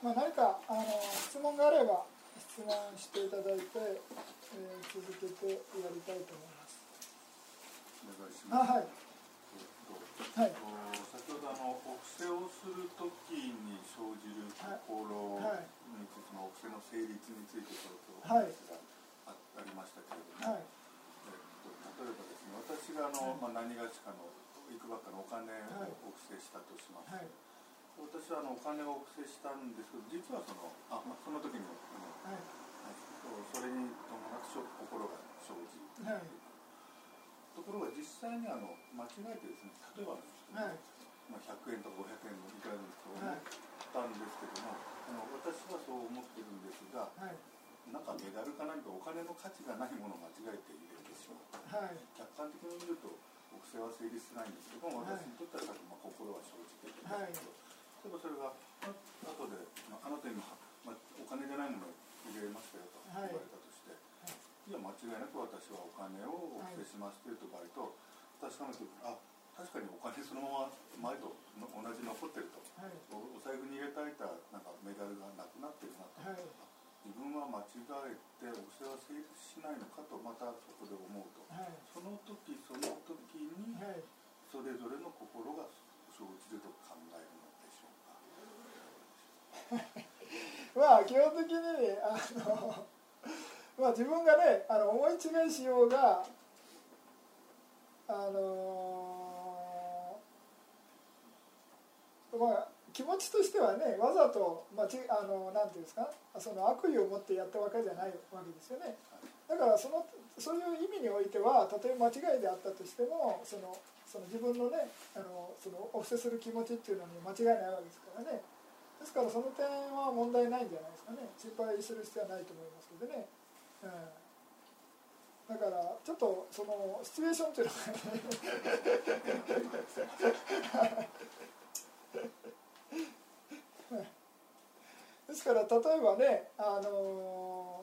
まあ、何かあの質問があれば質問していただいて、えー、続けてやりたいと思います。お願いします。あはい。はいえっと先ほどあのお布施をするときに生じる心はいについ。てのお布施の成立についてちょっとおはい話があ,、ありましたけれども、はい。えっと例えばですね私があの、まあ何がしかのいくばくかのお金はい。をお布施したとします。はい私はあのお金をお布施したんですけど実はそのあ、まあ、その時にあのはい。それに伴って心が生じはい。ところが実際にあの間違えてですね例えばですね、はい。まあ、100円とか500円のいくらでもと思はい。ったんですけども、あの私はそう思ってるんですがはい。なんかメダルか何かお金の価値がないものを間違えて入れてしまう。はい。客観的に見るとお布施は成立しないんですけどもはい。私にとってはさっきまあ心は生じているんはいですけど、例えばそれがあ後で、まあ、あなた今、まあ、お金じゃないものを入れましたよと言われたとして、い、や間違いなく私はお金をお布施しますという場合と確かめてあ確かにお金そのまま前との同じ残ってると。はい。おお財布に入れていたなんかメダルがなくなってるなと、はい。自分は間違えてお布施は成立しないのかとまたそこで思うと。はい。その時その時にはい。それぞれの心が生じると考える。まあ基本的にあの まあ自分がねあの思い違いしようがあのまあ気持ちとしてはねわざと、まあ、ちあのなんていうんですかその悪意を持ってやったわけじゃないわけですよね。だからそのそういう意味においてはたとえ間違いであったとしてもそのその自分のねあのそのお布施する気持ちっていうのに間違いないわけですからね。ですからその点は問題ないんじゃないですかね。心配する必要はないと思いますけどね、うん、だからちょっとそのシチュエーションっていうのがですから例えばねあの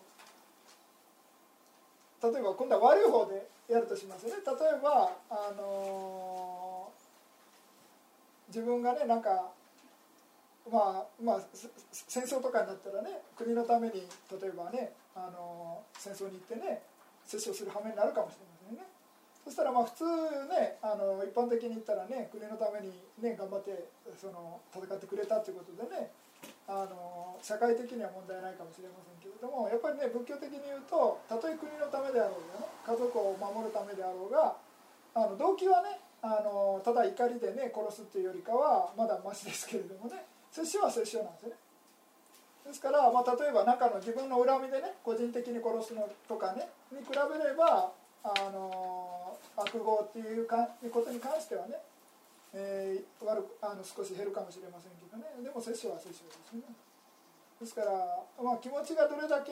例えば今度は悪い方でやるとしますね。例えばあの自分がねなんかまあまあ戦争とかになったらね国のために例えばねあの戦争に行ってね接触する羽目になるかもしれませんね。そしたらまあ普通ねあの一般的に言ったらね国のためにね頑張ってその戦ってくれたということでねあの社会的には問題ないかもしれませんけれどもやっぱりね仏教的に言うとたとえ国のためであろうがね家族を守るためであろうがあの動機はねあのただ怒りでね殺すっていうよりかはまだマシですけれどもね。摂取は摂取なんですね。ですから、まあ、例えば中の自分の恨みでね個人的に殺すのとかねに比べればあの悪業っていうかことに関してはね、えー悪あの少し減るかもしれませんけどね。でも摂取は摂取ですね。ですから、まあ、気持ちがどれだけ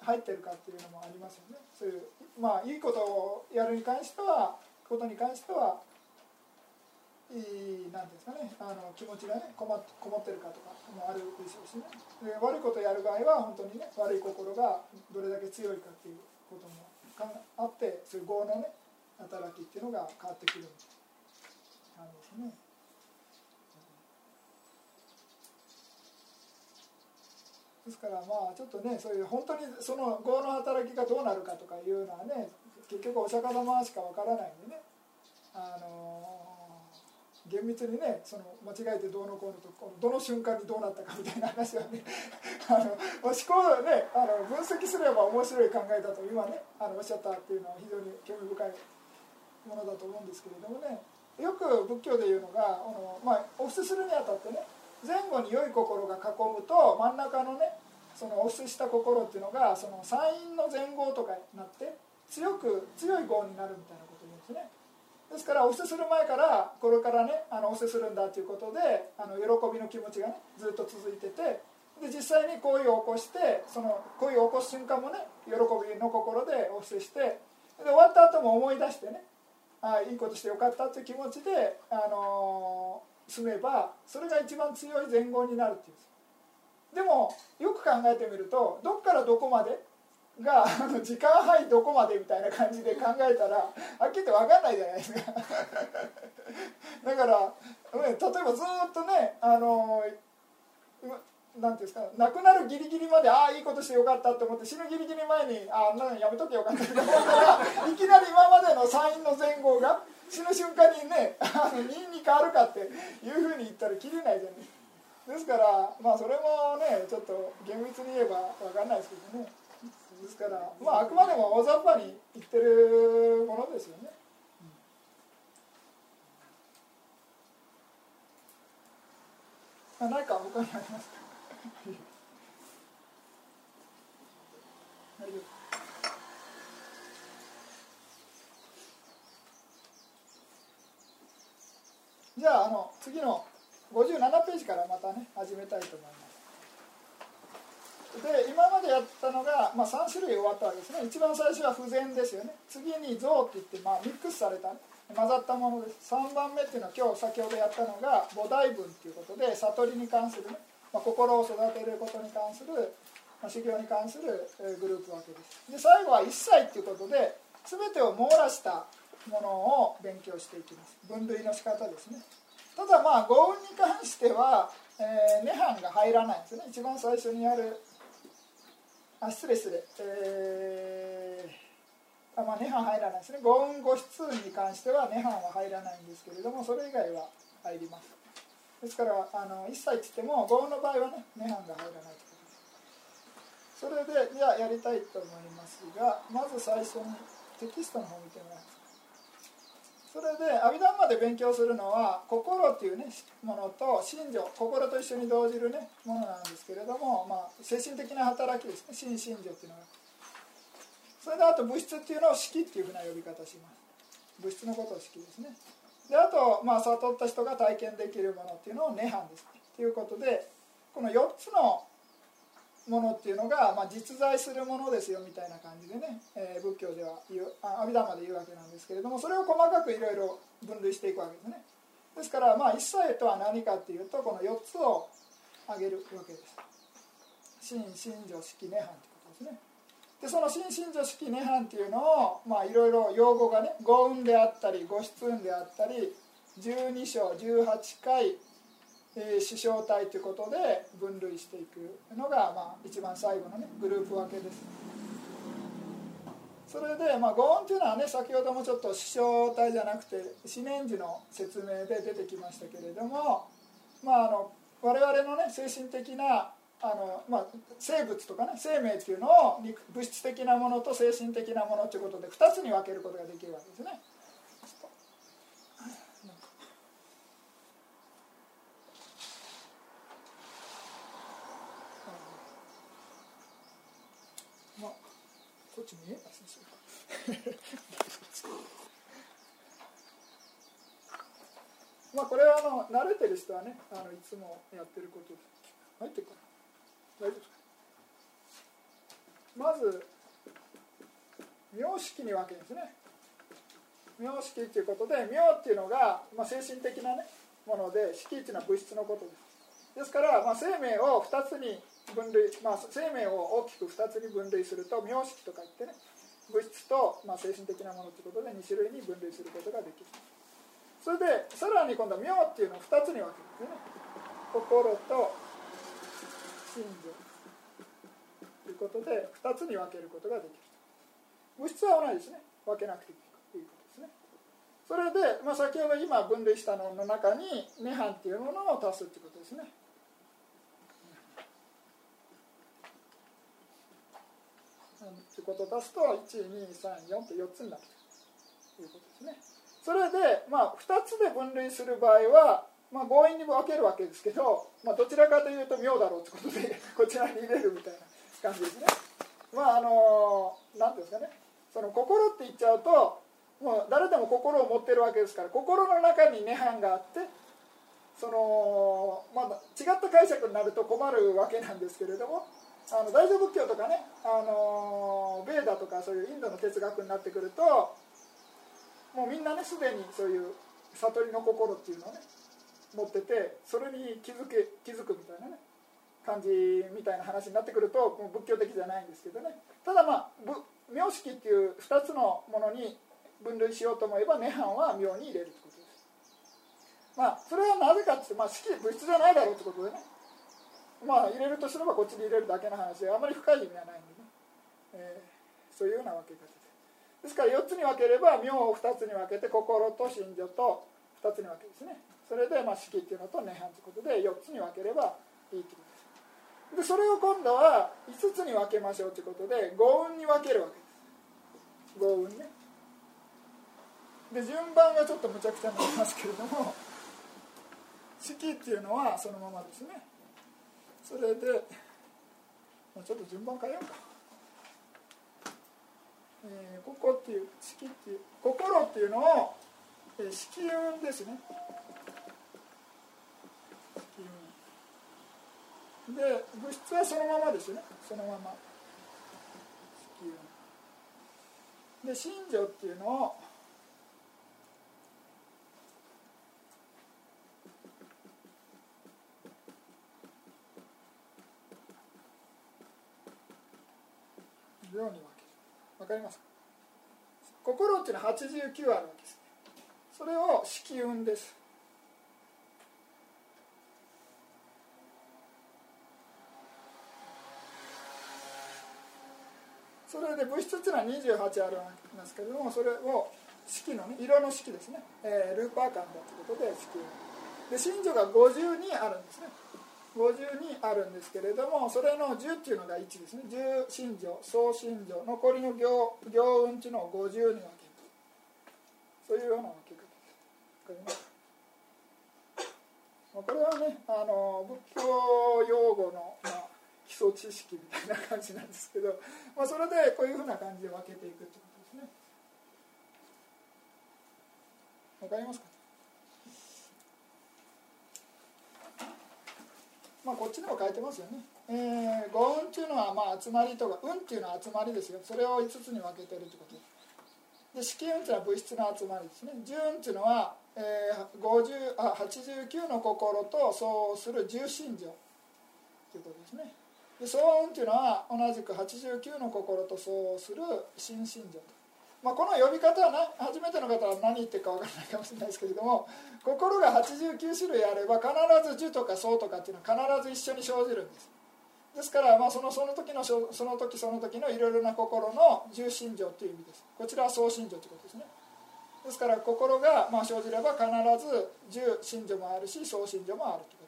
入ってるかっていうのもありますよね。そういうまあいいことをやるに関してはことに関してはいいなんていうんですかねあの気持ちがねこもこもってるかとかもあるでしょうしねで悪いことをやる場合は本当にね悪い心がどれだけ強いかっていうこともあってそういう業のね働きっていうのが変わってくるなんですね。ですからまあちょっとねそういう本当にその業の働きがどうなるかとかいうのはね結局お釈迦様しかわからないんでねあの厳密にねその間違えてどうのこうのとこのどの瞬間にどうなったかみたいな話はね あの思考をねあの分析すれば面白い考えだと今ねあのおっしゃったっていうのは非常に興味深いものだと思うんですけれどもね。よく仏教でいうのがあの、まあ、お布施するにあたってね前後に良い心が囲むと真ん中のねそのお布施した心っていうのがその山陰の前後とかになって強く強い業になるみたいなことを言うんですね。ですからお布施する前からこれからねあのお布施するんだということであの喜びの気持ちがねずっと続いててで実際に行為を起こしてその行為を起こす瞬間もね喜びの心でお布施してで終わった後も思い出してねあいいことしてよかったという気持ちで、あのー、住めばそれが一番強い前後になるっていうんです。でもよく考えてみるとどっからどこまでが時間範囲どこまでみたいな感じで考えたらはっきり言って分かんないじゃないですか。だから、ね、例えばずっとね、あのなんていうんですか亡くなるギリギリまでああいいことしてよかったと思って死ぬギリギリ前にああんなのやめとけよかったって思ったらいきなり今までのサインの前後が死ぬ瞬間にねあの2に変わるかっていうふうに言ったら切れないじゃない。ですかですからまあそれもねちょっと厳密に言えば分かんないですけどね。ですからまああくまでも大雑把に言ってるものですよね。うか他にありますか？大丈夫。じゃああの次の57ページからまたね始めたいと思いますで今までやったのが、まあ、3種類終わったわけですね。一番最初は不全ですよね。次に像っていって、まあ、ミックスされた。混ざったものです。3番目っていうのは今日先ほどやったのが菩提文っていうことで悟りに関するね、まあ、心を育てることに関する、まあ、修行に関するグループわけです。で最後は一切っていうことで全てを網羅したものを勉強していきます。分類の仕方ですね。ただまあ豪運に関しては、えー、涅槃が入らないんですね。一番最初にやるあ失礼失礼。えー、あまあ涅槃入らないですね。五音五質に関しては涅槃は入らないんですけれどもそれ以外は入ります。ですからあの一切って言っても五音の場合はね涅槃が入らないということです。それでじゃあやりたいと思いますがまず最初にテキストの方を見てみます。それで阿弥陀まで勉強するのは心っていうねものと心情心と一緒に動じるねものなんですけれども、まあ、精神的な働きですね。心心情っていうのが。それであと物質っていうのを式っていうふうな呼び方します。物質のことを式ですね。であと、まあ、悟った人が体験できるものっていうのを涅槃です。ということでこの4つのものっていうのが、まあ、実在するものですよみたいな感じでね、えー、仏教では言う阿弥陀まで言うわけなんですけれどもそれを細かくいろいろ分類していくわけですね。ですからまあ一切とは何かっていうとこの4つを挙げるわけです。心心情式涅槃ってことですね。でその心心情式涅槃っていうのをまあいろいろ用語がね五運であったり五質運であったり12章18回えー、師匠体ということで分類していくのが、まあ、一番最後のねグループ分けですそれで、まあ、語音というのはね先ほどもちょっと師匠体じゃなくて四年時の説明で出てきましたけれども、まあ、あの我々のね精神的なあの、まあ、生物とかね生命っていうのを物質的なものと精神的なものということで2つに分けることができるわけですね。っち見えますまあこれはあの慣れてる人はねあのいつもやってることで。入ってるか。な大丈夫ですか？まず名式に分けるんですね。名式っていうことで名っていうのが、まあ、精神的な、ね、もので式っていうのは物質のことです。ですから、まあ、生命を2つに分類、まあ、生命を大きく2つに分類すると名式とか言ってね物質と、まあ、精神的なものということで2種類に分類することができる。それでさらに今度は名っていうのを2つに分けるんですね。心と心情ということで2つに分けることができる物質は同じですね。分けなくていいということですね。それで、まあ、先ほど今分類したのの中に涅槃っていうものを足すということですね。ということを足すと1234と4つになるということですね。それで、まあ、2つで分類する場合は、まあ、強引に分けるわけですけど、まあ、どちらかというと妙だろうということで こちらに入れるみたいな感じですね。まああの何ていうんですかね。その心って言っちゃうともう誰でも心を持ってるわけですから心の中に涅槃があってそのまあ、違った解釈になると困るわけなんですけれどもあの大乗仏教とかねあのベーダとかそういうインドの哲学になってくるともうみんなねすでにそういう悟りの心っていうのをね持っててそれに気づけ気づくみたいなね感じみたいな話になってくるともう仏教的じゃないんですけどね。ただまあ名式っていう2つのものに分類しようと思えば涅槃は妙に入れるってことです。まあそれはなぜかっていうと、まあ、式物質じゃないだろうってことでね。まあ入れるとすればこっちに入れるだけの話であまり深い意味はないんでね、えー、そういうような分けです。ですから4つに分ければ妙を2つに分けて心と心情と2つに分けですねそれでまあ式っていうのと涅槃ということで4つに分ければいいってことですでそれを今度は5つに分けましょうということで五運に分けるわけです。五運ねで順番がちょっとむちゃくちゃになりますけれども式っていうのはそのままですね。それでちょっと順番変えようか、えー、ここっていう式っていう心っていうのを、えー、式運ですね。で物質はそのままですね。そのまま。で信条っていうのをように分ける。分かります心っていうのは89あるわけですそれを色運です。それで物質っていうのは28あるわけですけれどもそれを式のね色の式ですね、えー、ルーパー感だということで式で真珠が52あるんですね。52あるんですけれどもそれの10っていうのが1ですね。10信条総信条残りの行行運っていうのを50に分けるそういうような分け方です。これはねあの仏教用語の、まあ、基礎知識みたいな感じなんですけど、まあ、それでこういうふうな感じで分けていくってことですね。わかりますか？まあ、こっちにも書いてますよね。えー、五運っていうのはまあ集まりとか運っていうのは集まりですよ。それを5つに分けてるってこと。で色運っていうのは物質の集まりですね。十運っていうのは、えー、50あ89の心とそうする重心情ということですね。で総運っていうのは同じく89の心とそうする心心情。とまあ、この呼び方はな初めての方は何言ってるか分からないかもしれないですけれども心が89種類あれば必ず「樹」とか「そう」とかっていうのは必ず一緒に生じるんです。ですからまあそのその時のその時その時のいろいろな心の重心情という意味です。こちらは総心情ということですね。ですから心がまあ生じれば必ず重心情もあるし総心情もあるというこ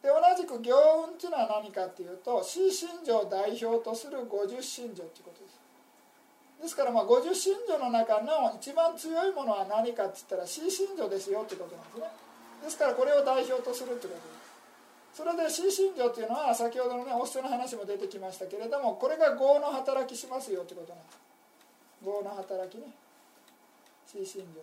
とです。で同じく行運というのは何かっていうと C 心情を代表とする50心情ということです。ですからまあ50信条の中の一番強いものは何かって言ったら C 信条ですよってことなんですね。ですからこれを代表とするってこと。ですそれで C 信条っていうのは先ほどのねお布施の話も出てきましたけれどもこれが業の働きしますよってことなんです。業の働きね。C 信条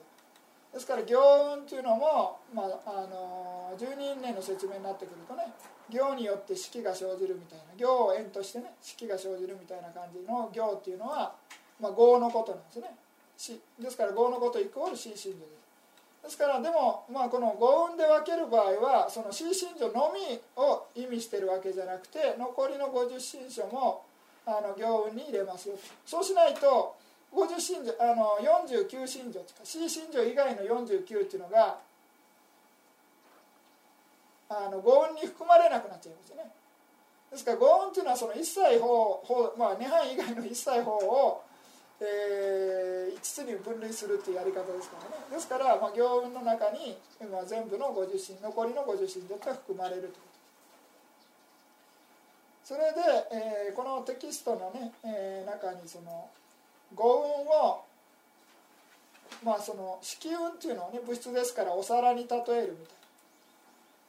ですから行運っていうのも、まあ、あの十二因縁の説明になってくるとね行によって式が生じるみたいな行を縁としてね式が生じるみたいな感じの行っていうのはまあ、業のことなんですね。しですから業のことイコール C 信条です。ですからでも、まあ、この五運で分ける場合はその C 信条のみを意味してるわけじゃなくて残りの50信条もあの行運に入れますよそうしないと50信条あの49信条とか C 信条以外の49っていうのがあの五運に含まれなくなっちゃいますよね。ですから五運っていうのはその一切法法まあ涅槃以外の一切法をえー、5つに分類するっていうやり方ですからね。ですから、まあ、行運の中に、まあ、全部の50神残りの50神だが含まれると。いうことそれで、えー、このテキストのね、えー、中にその五運をまあその色運っていうのをね物質ですからお皿に例えるみたい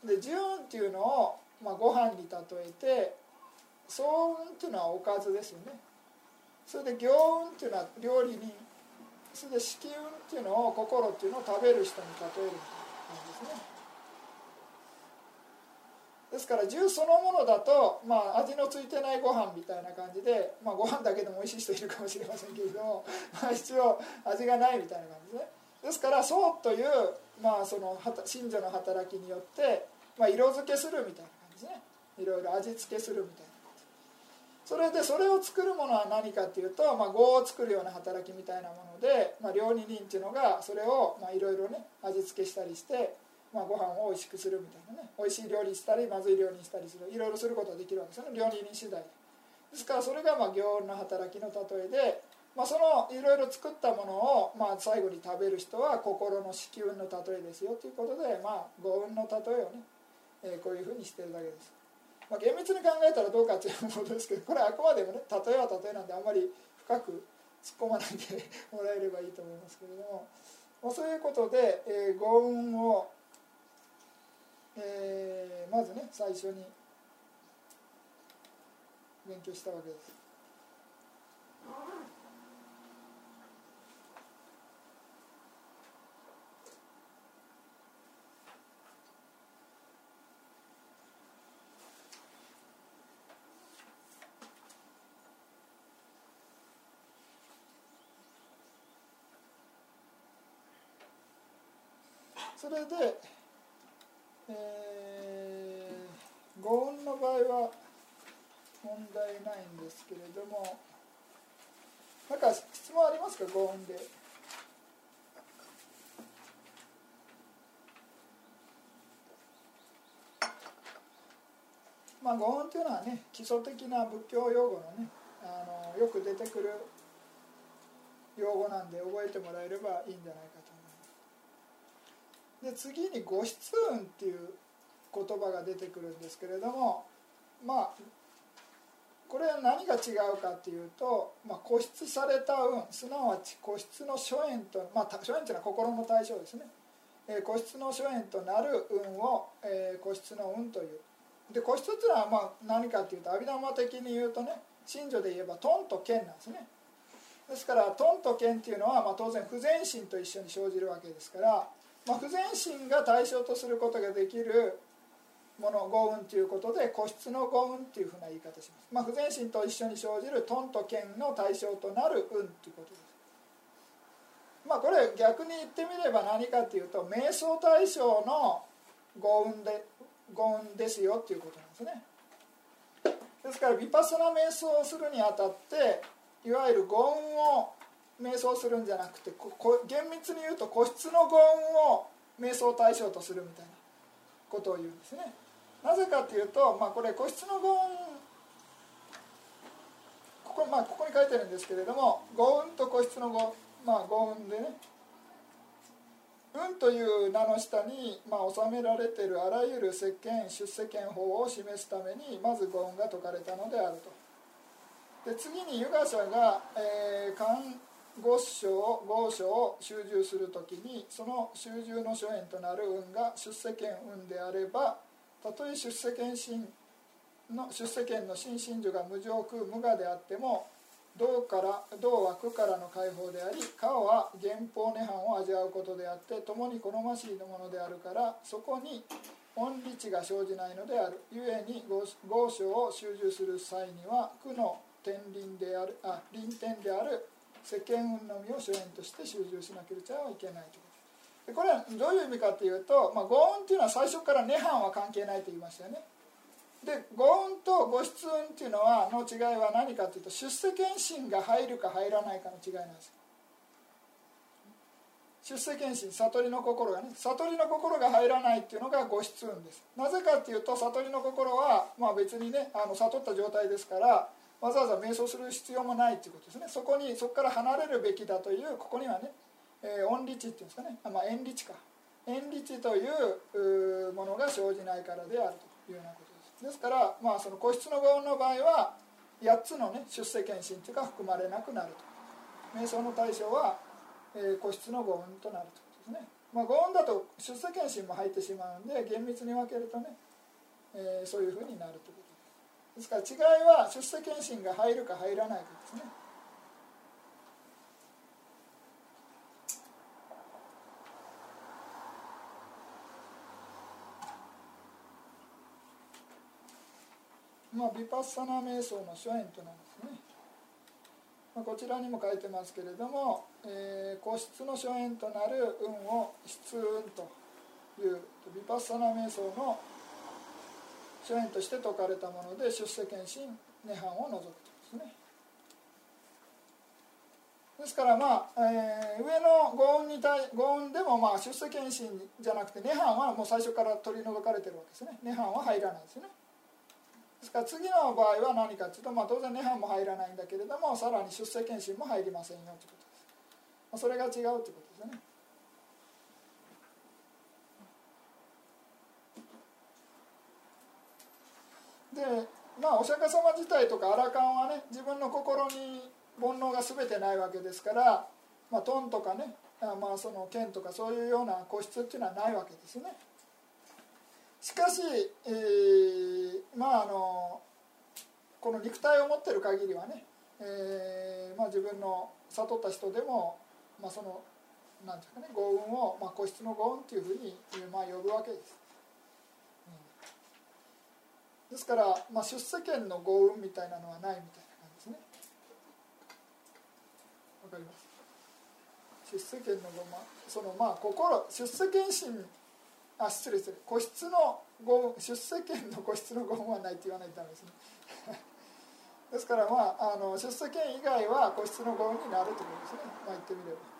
な。で十運っていうのを、まあ、ご飯に例えて総運っていうのはおかずですよね。それで行運っていうのは料理にそれで色運っていうのを心っていうのを食べる人に例えるみたいな感じですね。ですから銃そのものだと、まあ、味のついてないご飯みたいな感じで、まあ、ご飯だけでも美味しい人いるかもしれませんけれども、まあ、一応味がないみたいな感じですねですからそうという、まあ、その信者の働きによって、まあ、色付けするみたいな感じですねいろいろ味付けするみたいな。それでそれを作るものは何かっていうと、まあ、語を作るような働きみたいなもので、まあ、料理人っていうのがそれをいろいろね味付けしたりして、まあ、ご飯を美味しくするみたいなね美味しい料理したりまずい料理にしたりするいろいろすることができるわけですよね料理人次第でですからそれがまあ行の働きの例えで、まあ、そのいろいろ作ったものをまあ最後に食べる人は心の子宮の例えですよということで、まあ、五運の例えをね、えー、こういうふうにしてるだけです。まあ、厳密に考えたらどうかっていうことですけど これはあくまでもね例えは例えなんであんまり深く突っ込まないで もらえればいいと思いますけれども、まあ、そういうことで、えー、五運を、えー、まずね最初に勉強したわけです。それで、えー、五運の場合は問題ないんですけれどもなんか質問ありますか？五運で。まあ、五運というのはね基礎的な仏教用語のねあのよく出てくる用語なんで覚えてもらえればいいんじゃないかと思います。で次に「五質運」っていう言葉が出てくるんですけれどもまあこれは何が違うかっていうと、まあ、固執された運すなわち固執の諸縁と、まあ、諸縁というのは心の対象ですね、えー、固執の諸縁となる運を、えー、固執の運という。で固執っていうのはまあ何かっていうと阿弥陀的に言うとね信者で言えばトンと剣なんですね。ですからトンと剣っていうのは、まあ、当然不全心と一緒に生じるわけですから、まあ、不全心が対象とすることができるもの豪運ということで個室の豪運っていうふうな言い方します、まあ、不全心と一緒に生じるトンと剣の対象となる運ということです。まあこれ逆に言ってみれば何かっていうと瞑想対象の豪運で豪運ですよっていうことなんですね。ですからヴィパッサナ瞑想をするにあたっていわゆる豪運を瞑想するんじゃなくてこ厳密に言うと個室の豪運を瞑想対象とするみたいなことを言うんですねなぜかというと、まあ、これ個室の語音ここ,、まあ、ここに書いてるんですけれども語音と個室の語,、まあ、語音でね運という名の下に、まあ、収められているあらゆる石鹸出世権法を示すためにまず語音が説かれたのであると。で次にユガ者が、えー、五章五章を集中する時にその集中の所縁となる運が出世権運であればたとえ出世権心の出世権の心身女が無常空無我であっても道から道は苦からの解放であり顔は原法涅槃を味わうことであって共に好ましいものである。からそこに恩理知が生じないのである。故に合章を集中する際には苦の天輪である。あ輪天である。世間運のみを主演として集中しなければいけないということ。でこれはどういう意味かというと、まあ、五運っていうのは最初から涅槃は関係ないと言いましたよね。で五運と五質運っていうのはの違いは何かというと出世検診が入るか入らないかの違いなんです。出世検診悟りの心がね。悟りの心が入らないっていうのが五質運です。なぜかっていうと悟りの心は、まあ、別にねあの悟った状態ですからわざわざ瞑想する必要もないということですね。そこにそこから離れるべきだというここにはね、えー、恩理知っていうんですかね。あ、まあ、縁理知か。縁理知というものが生じないからであるというようなことです。ですから、まあ、その個室の語音の場合は8つの、ね、出世検診というか含まれなくなると。瞑想の対象は、えー、個室の語音となるということですね、まあ、語音だと出世検診も入ってしまうんで厳密に分けるとね、えー、そういうふうになるということですから違いは出世検診が入るか入らないかですね。まあ、ヴィパッサナ瞑想の諸縁となんですね、まあ、こちらにも書いてますけれども、えー、個室の諸縁となる運を質運というヴィパッサナ瞑想の諸縁として説かれたもので出世検診涅槃を除くとですね。ですからまあ、えー、上の五音に対五音でもまあ出世検診じゃなくて涅槃はもう最初から取り除かれてるわけですね。涅槃は入らないですね。ですから次の場合は何かというと、まあ、当然涅槃も入らないんだけれどもさらに出世検診も入りませんよということです、まあ、それが違うということですね。でまあお釈迦様自体とかアラカンはね自分の心に煩悩が全てないわけですから、まあ、トンとかねまあその剣とかそういうような個室っていうのはないわけですね。しかし、えー、まああのこの肉体を持ってる限りはね、えーまあ、自分の悟った人でも、まあ、そのなんていうかね豪運を、まあ、個室の豪運っていうふうに、まあ、呼ぶわけです。ですから、まあ、出世権の豪運みたいなのはないみたいな感じですね。わかります？出世権のごまそのまあ心出世権心あ失礼する個室の豪運出世権の個室の豪運はないって言わないとダメですね。ですからまああの出世権以外は個室の豪運になるということですね。まあ言ってみれば。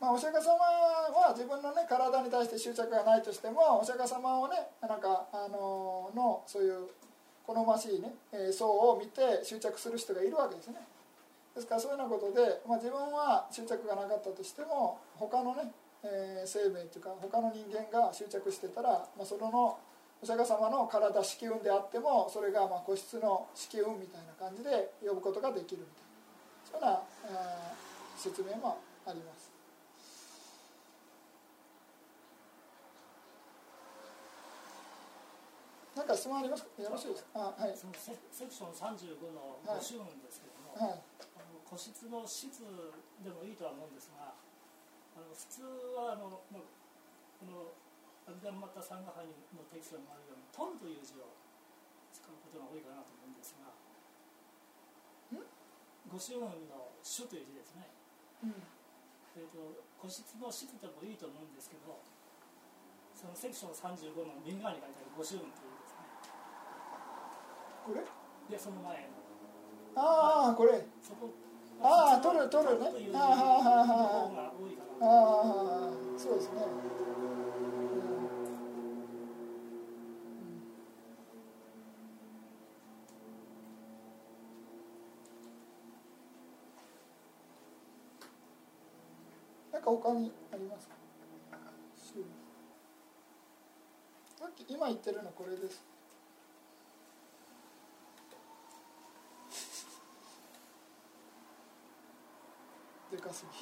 まあ、お釈迦様は自分の、ね、体に対して執着がないとしてもお釈迦様をねなんかあののそういう好ましいね層を見て執着する人がいるわけですねですからそういうようなことで、まあ、自分は執着がなかったとしても他のね、えー、生命というか他の人間が執着してたら、まあ、そののお釈迦様の体色運であってもそれがまあ個室の色運みたいな感じで呼ぶことができるみたいなそういうような、えー、説明もあります。なんか質問ありますか？よろしいですか？あはい。そのセセクション35のご主文ですけども、はい、あの個室の質でもいいとは思うんですがあの普通はあの、まあ、このアビダンマタサンガハニのテキストにもあるように「トン」という字を使うことが多いかなと思うんですがご主文の「主」という字ですね、うん。えーと、と個室の質でもいいと思うんですけどそのセクション35の右側に書いてある「ご主文」というこれ？でその前。ああこれ。ああ取る取るね。ああはあはあああそうですね、なんか他にありますか？さっき今言ってるのこれですでかすぎ。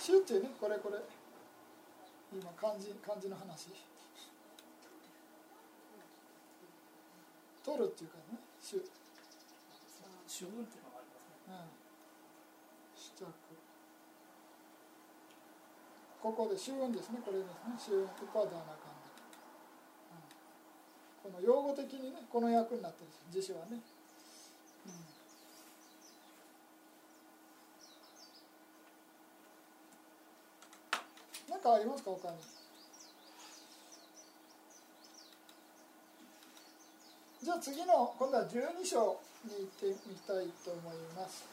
シュっていうねこれこれ。今漢字漢字の話。取るっていうかねシュ主文っていうのがありますね、うん、試着。ここで主運ですねこれですね。主運ウパダーナカンこの用語的にねこの役になってるんです辞書はね、うん、なんかありますか他に？じゃあ次の今度は12章に行ってみたいと思います。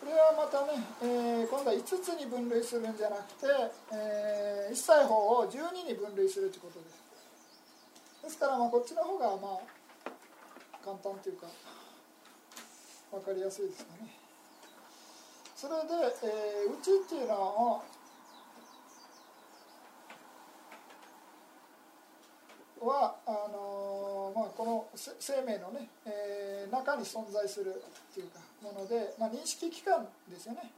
これはまたね、えー、今度は5つに分類するんじゃなくて、えー、一切法を12に分類するということです。ですからまあこっちの方がまあ簡単というか分かりやすいですかね。それで、えー、うちっていうのははあのー、まあ、この生命のね、えー、中に存在するっていうかもので、まあ、認識器官ですよね、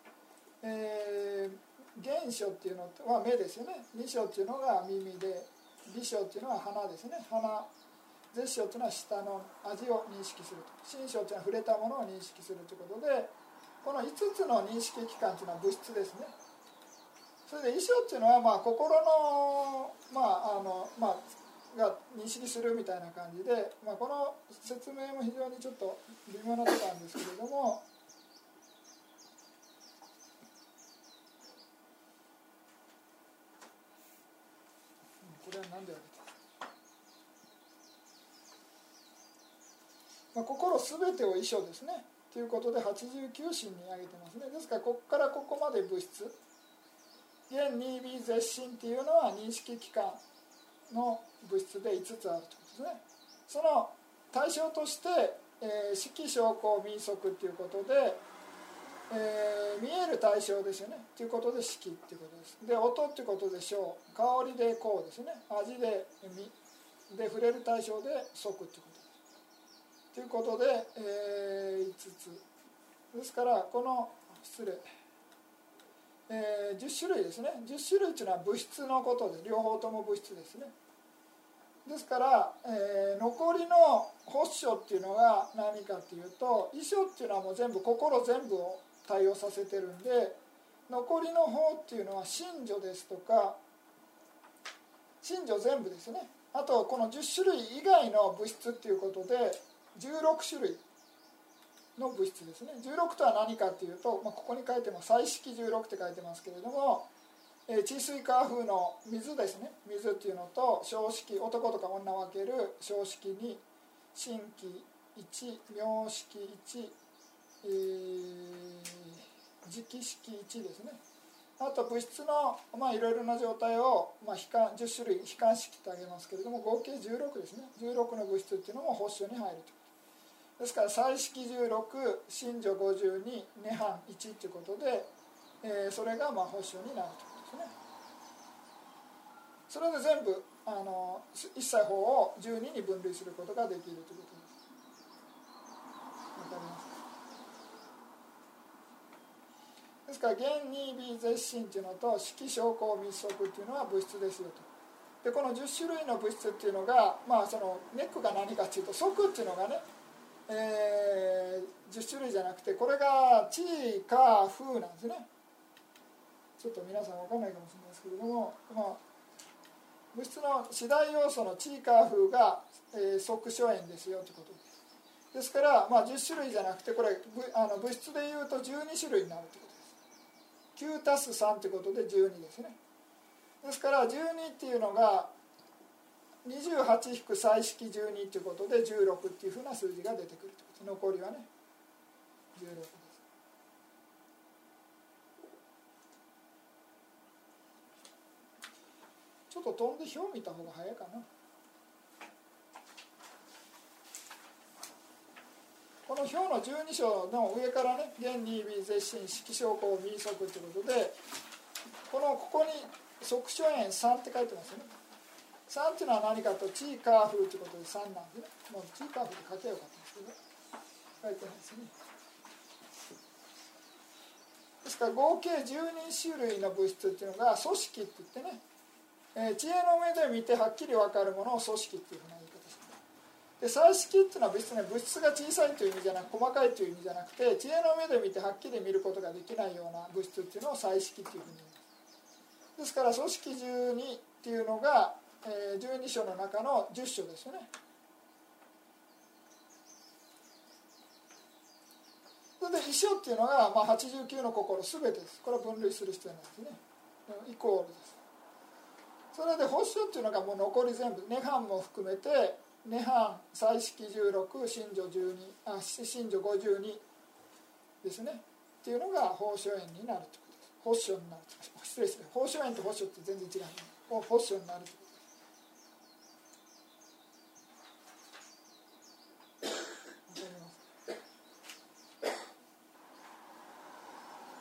えー、原初っていうのは目ですよね。二章っていうのが耳で美章っていうのは鼻ですね。鼻舌章っていうのは舌の味を認識すると。心章っていうのは触れたものを認識するということでこの5つの認識器官っていうのは物質ですね。それで衣装っていうのはまあ心のまああのまあが認識するみたいな感じで、まあ、この説明も非常にちょっと微妙なところなんですけれども、れは何であるまあ、心すべてを衣装ですね。ということで89心に挙げてますね。ですからここからここまで物質。現 2B 絶心っていうのは認識器官の物質で5つあるということですね。その対象として、えー、色証拠民則っていうことで、えー、見える対象ですよね。ということで色っていうことです。で音っていうことで小香りで香ですね。味で味で触れる対象で即っていうこと。ということで、えー、5つ。ですからこの失礼、えー、10種類ですね。10種類というのは物質のことで両方とも物質ですね。ですから、えー、残りの発書っていうのが何かっていうと遺書っていうのはもう全部心全部を対応させてるんで残りの方っていうのは真女ですとか真女全部ですね。あとこの10種類以外の物質っていうことで16種類の物質ですね。16とは何かっていうと、まあ、ここに書いてます彩色16って書いてますけれども、えー、治水化風の水ですね。水っていうのと小式男とか女分ける小式に新規1名式1、えー、磁気式1ですね。あと物質のいろいろな状態を、まあ、悲観10種類悲観式ってあげますけれども合計16ですね。16の物質っていうのも発症に入ると。ですから彩色16真女52涅槃1ということで、えー、それがまあ保守になるということですね。それで全部あの一切法を12に分類することができるということです。わかりますですから現 2B 絶心というのと色証拠密則っていうのは物質ですよと。でこの10種類の物質っていうのがまあそのネックが何かっていうと即っていうのがねえー、10種類じゃなくてこれが地か風なんですね。ちょっと皆さん分かんないかもしれないですけれども、まあ、物質の次第要素の地か風が、えー、即所縁ですよということ。ですから、まあ、10種類じゃなくてこれあの物質でいうと12種類になるということ。9たす3ということで12ですね。ですから12っていうのが28引く彩式12ということで16っていうふうな数字が出てくるということ。残りはね16です。ちょっと飛んで表見た方が早いかな。この表の12章の上からね「現 2B 絶心色証拠民則」ということでこのここに「即所縁3」って書いてますよね。3っていうのは何かとチーカーフということで3なんでね。もうチーカーフで書けよかったんですけど書いてないですね。ですから合計12種類の物質っていうのが組織って言ってね、えー、知恵の目で見てはっきり分かるものを組織っていうふうなで彩色っていうのは別に物質が小さいという意味じゃなく細かいという意味じゃなくて知恵の目で見てはっきり見ることができないような物質っていうのを彩色っていうふうに言いますですから組織12っていうのがえー、12章の中の10章ですよね。それで一章っていうのが、まあ、89の心全てです。これは分類する必要ないですね。イコールです。それで発症っていうのがもう残り全部。涅槃も含めて涅槃彩色16真女12あ真女52ですね。っていうのが宝書縁になるということです。発症になる失礼して宝書縁と発症って全然違う発症になると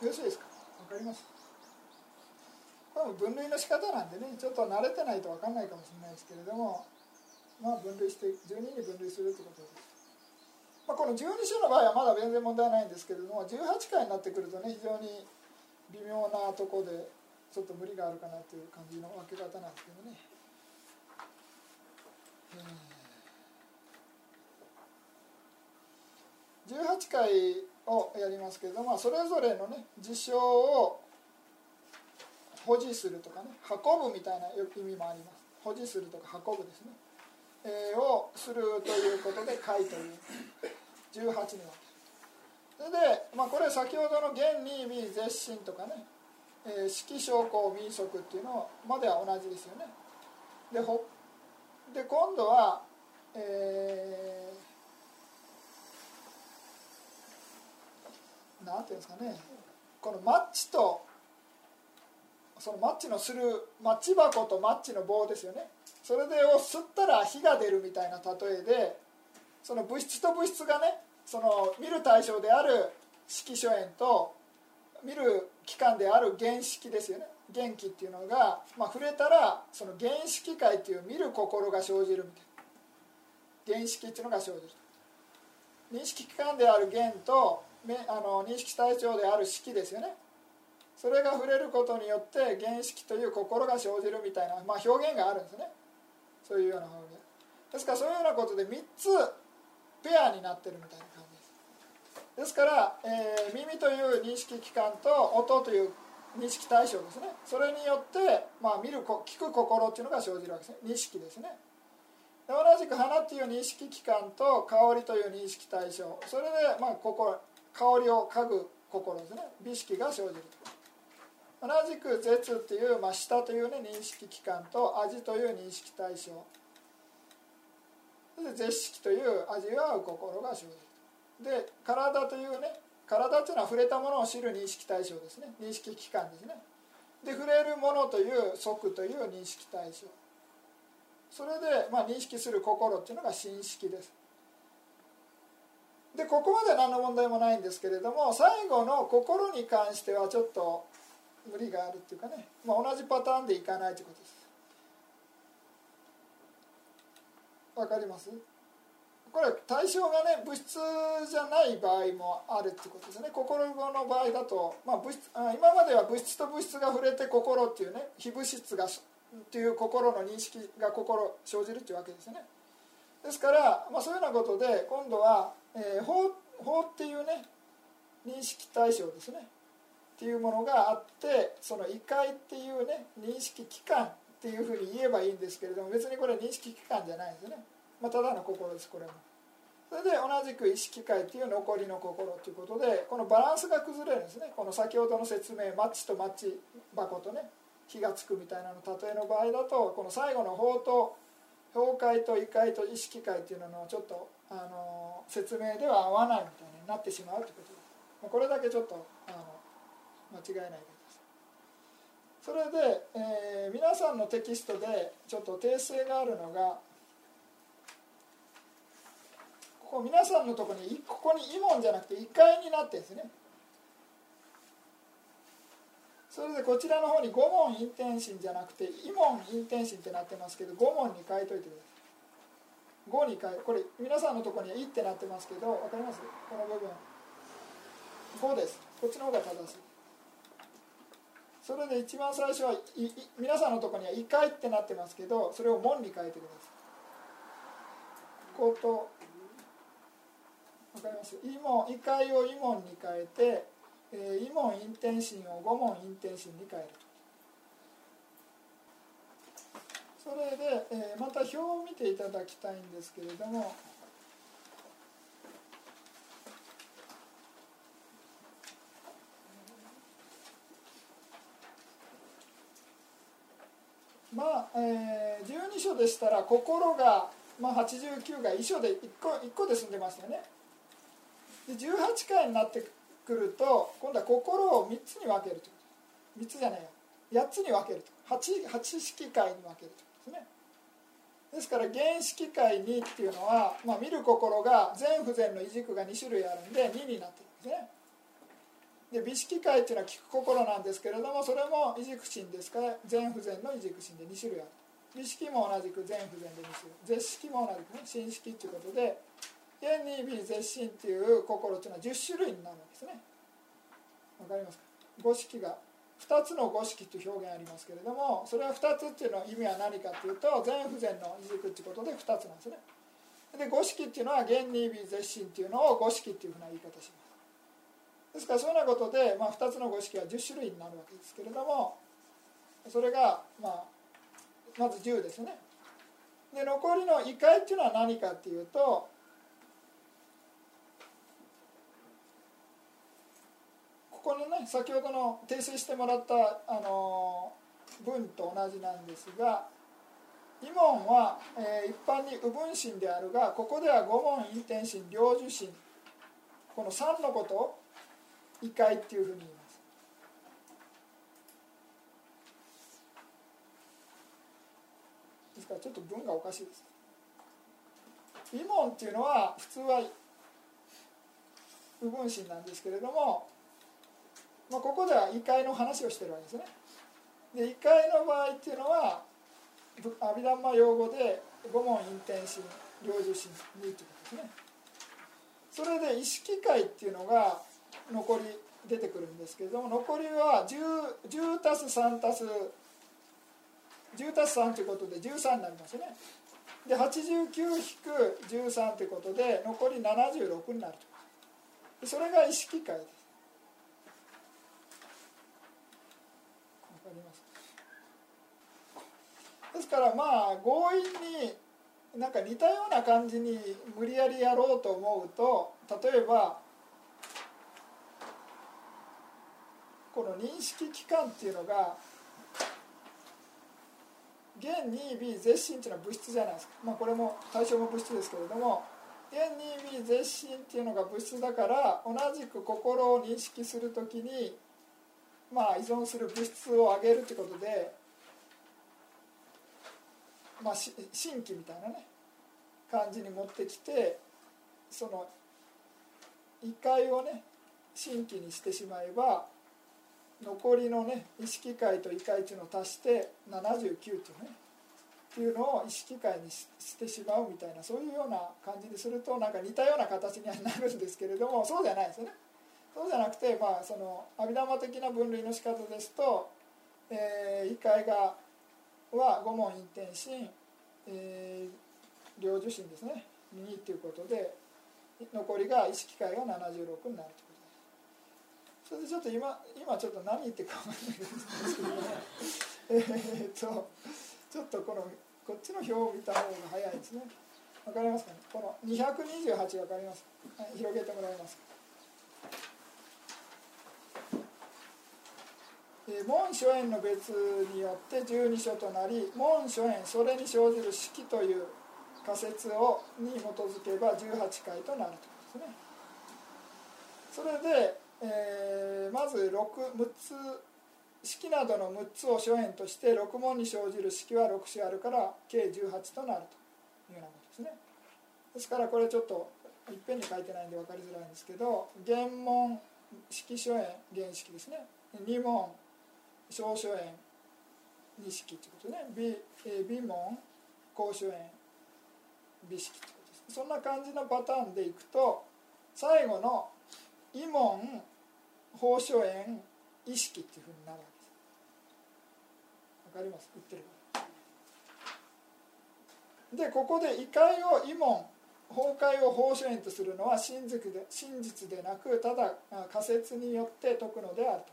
よろしいですか？分かります。これも分類の仕方なんでねちょっと慣れてないと分かんないかもしれないですけれども。まあ分類して12に分類するということです、まあ、この12章の場合はまだ全然問題ないんですけれども18回になってくるとね非常に微妙なとこでちょっと無理があるかなという感じの分け方なんですけどね、18回をやりますけれどもそれぞれのね事象を保持するとかね運ぶみたいな意味もあります。保持するとか運ぶですね、をするということで解という18に分けるそれで、まあ、これ先ほどの現に未絶心とかね、えー、色証拠民則っていうのまでは同じですよね。でほで今度は、えー、なんていうんですかねこのマッチとそのマッチのするマッチ箱とマッチの棒ですよね。それでを吸ったら火が出るみたいな例えでその物質と物質がねその見る対象である色素炎と見る器官である原式ですよね。元気っていうのが、まあ、触れたらその原式界っていう見る心が生じるみたいな。原式っていうのが生じる。認識器官である元とあの認識対象である式ですよね。それが触れることによって原式という心が生じるみたいな、まあ、表現があるんですね。そういうような表現ですからそういうようなことで3つペアになってるみたいな感じです。ですから、えー、耳という認識器官と音という認識対象ですね。それによって、まあ、見る聞く心っていうのが生じるわけですね。認識ですね。同じく鼻っていう認識器官と香りという認識対象。それで、まあ、心香りを嗅ぐ心ですね。美意識が生じる同じく舌っていう、まあ、舌という、ね、認識器官と味という認識対象。そ絶識という味わう心が生じる。で体というね体っていうのは触れたものを知る認識対象ですね。認識器官ですね。で触れるものという即という認識対象。それで、まあ、認識する心っていうのが心識です。でここまで何の問題もないんですけれども最後の心に関してはちょっと無理があるっていうかね、まあ、同じパターンでいかないということです。わかります？これ対象がね物質じゃない場合もあるってことですね。心の場合だと、まあ、物質今までは物質と物質が触れて心っていうね非物質がっていう心の認識が心生じるっていうわけですよね。ですから、まあ、そういうようなことで今度は、えー、法法っていうね認識対象ですね。っていうものがあってその異界っていうね認識機関っていうふうに言えばいいんですけれども別にこれ認識機関じゃないんですね。まあ、ただの心ですこれも。それで同じく意識界っていう残りの心ということでこのバランスが崩れるんですね。この先ほどの説明マッチとマッチ箱とね火がつくみたいなの例えの場合だとこの最後の法と表界と異界と意識界っていうののちょっとあの説明では合わないみたいになってしまうということです。これだけちょっと間違えないでくださいそれで、えー、皆さんのテキストでちょっと訂正があるのがこう皆さんのとこにここに「イモン」じゃなくて「異界」になってるんですね。それでこちらの方に「五問陰天心」じゃなくて「イモン陰天心」ってなってますけど五問に変えといてください。5に変えこれ皆さんのところには「い」ってなってますけど分かります？この部分。5です。こっちの方が正しい。それで一番最初はい皆さんのところには「異界」ってなってますけどそれを「門」に変えてくださいことわかります？異門異界を異門に変えて、えー、異門陰天心を五門陰天心に変える。それで、えー、また表を見ていただきたいんですけれどもまあ、えー、12章でしたら心が、まあ、89が遺書で1個 ,1 個で済んでましたよね。で18回になってくると今度は心を3つに分けると。3つじゃないよ。8つに分けると。8, 8式会に分けるとですね。ですから原式会2っていうのは、まあ、見る心が全不全の異軸が2種類あるんで2になってるんですね。で美式会っていうのは聞く心なんですけれどもそれも異軸心ですか？ら全不全の異軸心で2種類ある。美式も同じく全不全で2種類。絶式も同じくね新式っていうことで天に美絶心っていう心っていうのは10種類になるんですね。わかりますか？五式が2つの五式という表現ありますけれどもそれは2つっていうのは意味は何かっていうと全不全の異軸っていうことで2つなんですね。で五式っていうのは現に美絶心っていうのを五式っていうふうな言い方します。ですからそういうようなことで、まあ、2つの五式は10種類になるわけですけれどもそれが、まあ、まず10ですね。で残りの異界っていうのは何かっていうとここのね先ほどの訂正してもらったあの文と同じなんですが、異門は、えー、一般に右分身であるがここでは五門陰転心領受心この3のことを異界っていうふうに言います。ですからちょっと文がおかしいです。異門っていうのは普通は右分身なんですけれども、まあ、ここでは異界の話をしてるわけですね。で異界の場合っていうのは阿弥陀マ用語で五問陰転心領受心にということですね。それで意識界っていうのが残り出てくるんですけれども残りは 10, 10たす3たす10たす3ということで13になりますね。で89-13ということで残り76になると。それが意識界です。わかります？ですからまあ強引になんか似たような感じに無理やりやろうと思うと例えばこの認識器官っていうのが現 2B 絶心っていうのは物質じゃないですか、まあ、これも対象も物質ですけれども現 2B 絶心っていうのが物質だから同じく心を認識するときにまあ依存する物質を上げるってことでまあ、新規みたいなね感じに持ってきてその異界をね新規にしてしまえば残りのね意識界と異界っていうの足して79とねっていうのを意識界にしてしまうみたいなそういうような感じにするとなんか似たような形にはなるんですけれどもそうじゃないですよね。そうじゃなくてまあその阿弥陀的な分類の仕方ですと、えー、異界がは五問陰転心、えー、領受心ですね2ということで残りが意識界が76になるということそれでちょっと今今ちょっと何言ってか分からないですけどね。えっとちょっとこのこっちの表を見た方が早いですね。わかりますかね？この228わかります、はい、広げてもらえますか？門書縁の別によって十二書となり門書縁それに生じる式という仮説をに基づけば18回となるということですね。それで、えー、まず 6, 6つ式などの6つを書縁として6問に生じる式は6種あるから計18となるというようなことですね。ですからこれちょっといっぺんに書いてないんで分かりづらいんですけど原問式書縁原式ですね。2問小書園錦ということね。美美門公書園美式ということですそんな感じのパターンでいくと最後の異門宝書園意識っていうふうになるわけです。わかります？言ってるでここで異界を異門崩壊を宝書園とするのは真実で真実でなくただ仮説によって解くのであると。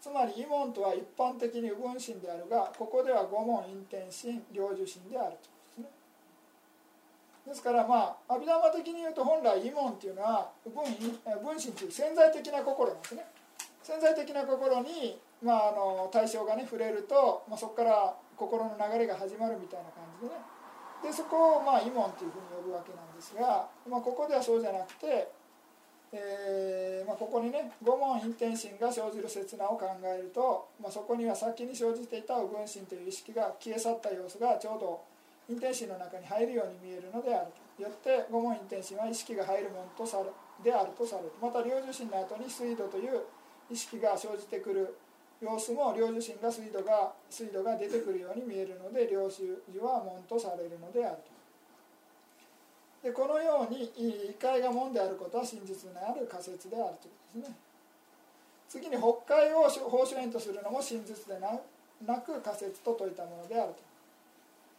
つまり異門とは一般的に右分心であるがここでは五門陰転心領受心であると。ですからまあ阿弥陀的に言うと本来異門っていうのは分分心という潜在的な心なんですね。潜在的な心に、まあ、あの対象がね触れると、まあ、そこから心の流れが始まるみたいな感じでね。でそこをまあ異門というふうに呼ぶわけなんですが、まあ、ここではそうじゃなくてえーまあ、ここにね五問陰転心が生じる刹那を考えると、まあ、そこには先に生じていた右分心という意識が消え去った様子がちょうど陰転心の中に入るように見えるのであるとよって五問陰転心は意識が入るものとされであるとされる。また領受心の後に水道という意識が生じてくる様子も領受心が水道が水道が出てくるように見えるので領受は門とされるのであると。でこのように異界が門であることは真実である仮説であるということですね。次に北海を法主縁とするのも真実でなく仮説と説いたものであると。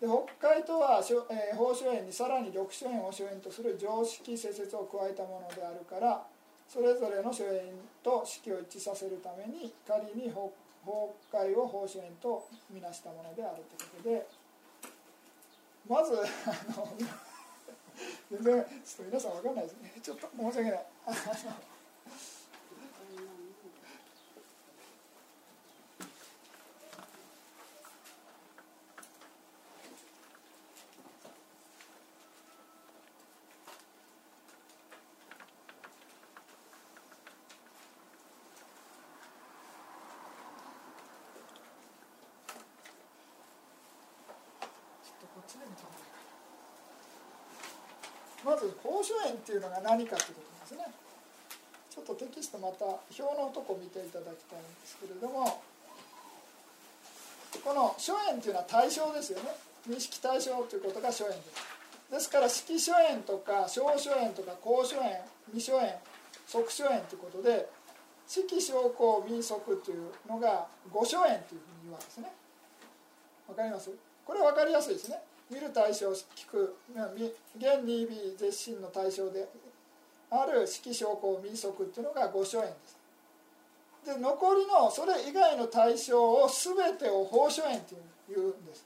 で北海とは、えー、法主縁にさらに緑書縁を主縁とする常識施設を加えたものであるからそれぞれの主縁と式を一致させるために仮に北海を法主縁とみなしたものであるということで。まずあの 全然ちょっと皆さん分かんないですね。ちょっと申し訳ないまず宝書園っていうのが何かということですね。ちょっとテキストまた表のとこ見ていただきたいんですけれども。この書園っていうのは対象ですよね。認識対象ということが書園です。ですから式書園とか小書園とか公書園未書園即書園ということで式小公民則というのが五書園というふうに言うわけですね。わかります？これ分かりやすいですね。見る対象聞く現に微絶心の対象である式小公民則っていうのが五書園です。で残りのそれ以外の対象を全てを法書園っていうんです。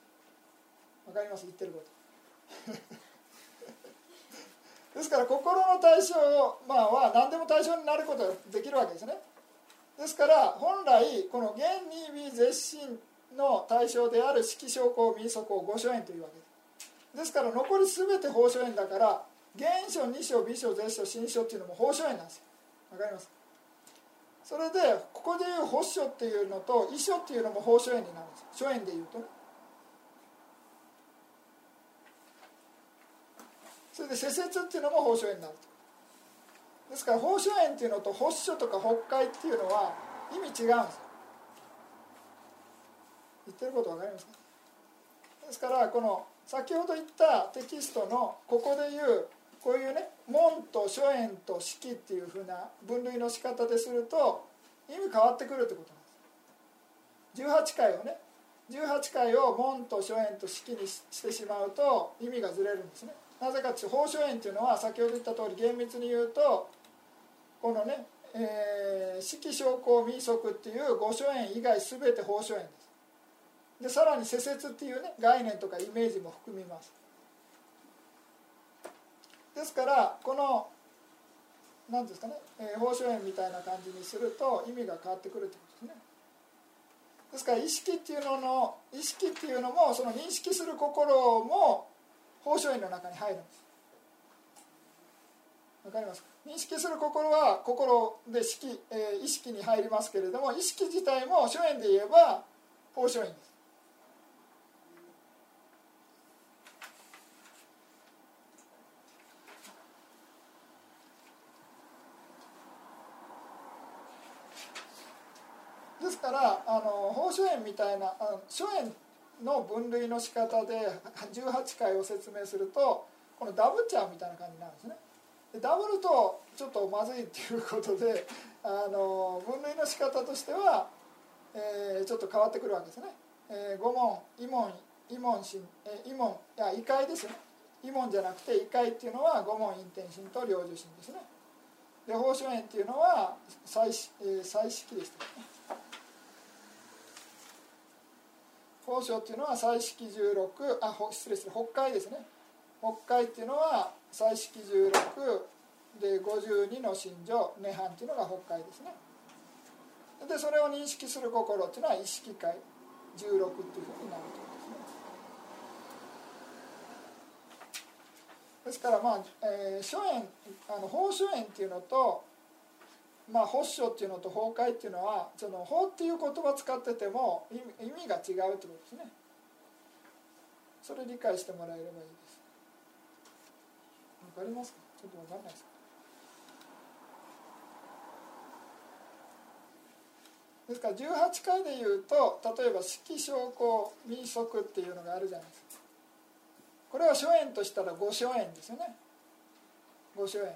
わかります？言ってること。ですから心の対象、まあ、は何でも対象になることができるわけですね。ですから本来この現に微絶心の対象である色証拠民則を五書園というわけです。ですから残り全て法書園だから原書二書美書絶書新書っていうのも法書園なんですよ。わかります？それでここでいう法書っていうのと遺書っていうのも法書園になるんです書園でいうとそれで施設っていうのも法書園になると。ですから法書園っていうのと法書とか北海っていうのは意味違うんですよ。言ってること分かりますか？ですからこの先ほど言ったテキストのここで言うこういうね門と書園と式っていうふうな分類の仕方ですると意味変わってくるってことなんです。18回をね18回を門と書園と式にしてしまうと意味がずれるんですね。なぜかっていうと法書園っていうのは先ほど言った通り厳密に言うとこのね、えー、式証拠民則っていう五書園以外全て法書園。ですでさらに施設っていうね概念とかイメージも含みます。ですからこの何ですかね、えー、法書園みたいな感じにすると意味が変わってくるということですね。ですから意識っていうのの意識っていうのもその認識する心も法書園の中に入るんです。わかります？認識する心は心で識、えー、意識に入りますけれども意識自体も書園で言えば法書園ですですからあの法書園みたいなあの書園の分類の仕方で18回を説明するとこのダブっちゃうみたいな感じなんですね。でダブるとちょっとまずいっていうことであの分類の仕方としては、えー、ちょっと変わってくるわけですね。えー、五問異問異問心、えー、異問いや異界ですね。異問じゃなくて異界っていうのは五問陰天心と領受心ですね。で法書園っていうのは祭,、えー、祭式でしたね。宝生っていうのは彩色16あ失礼する北海ですね。北海っていうのは彩色16で52の心情涅槃っていうのが北海ですね。でそれを認識する心っていうのは意識界16っていうふうになるとですね。ですからまあ、えー、書園あの法書園っていうのとまあ、保守っていうのと崩壊っていうのはその法っていう言葉使ってても意味が違うってことですね。それ理解してもらえればいいです。わかりますか？ちょっとわかんないですか？ですから18回で言うと例えば式証拠民則っていうのがあるじゃないですか。これは諸縁としたら五諸縁ですよね。五諸縁。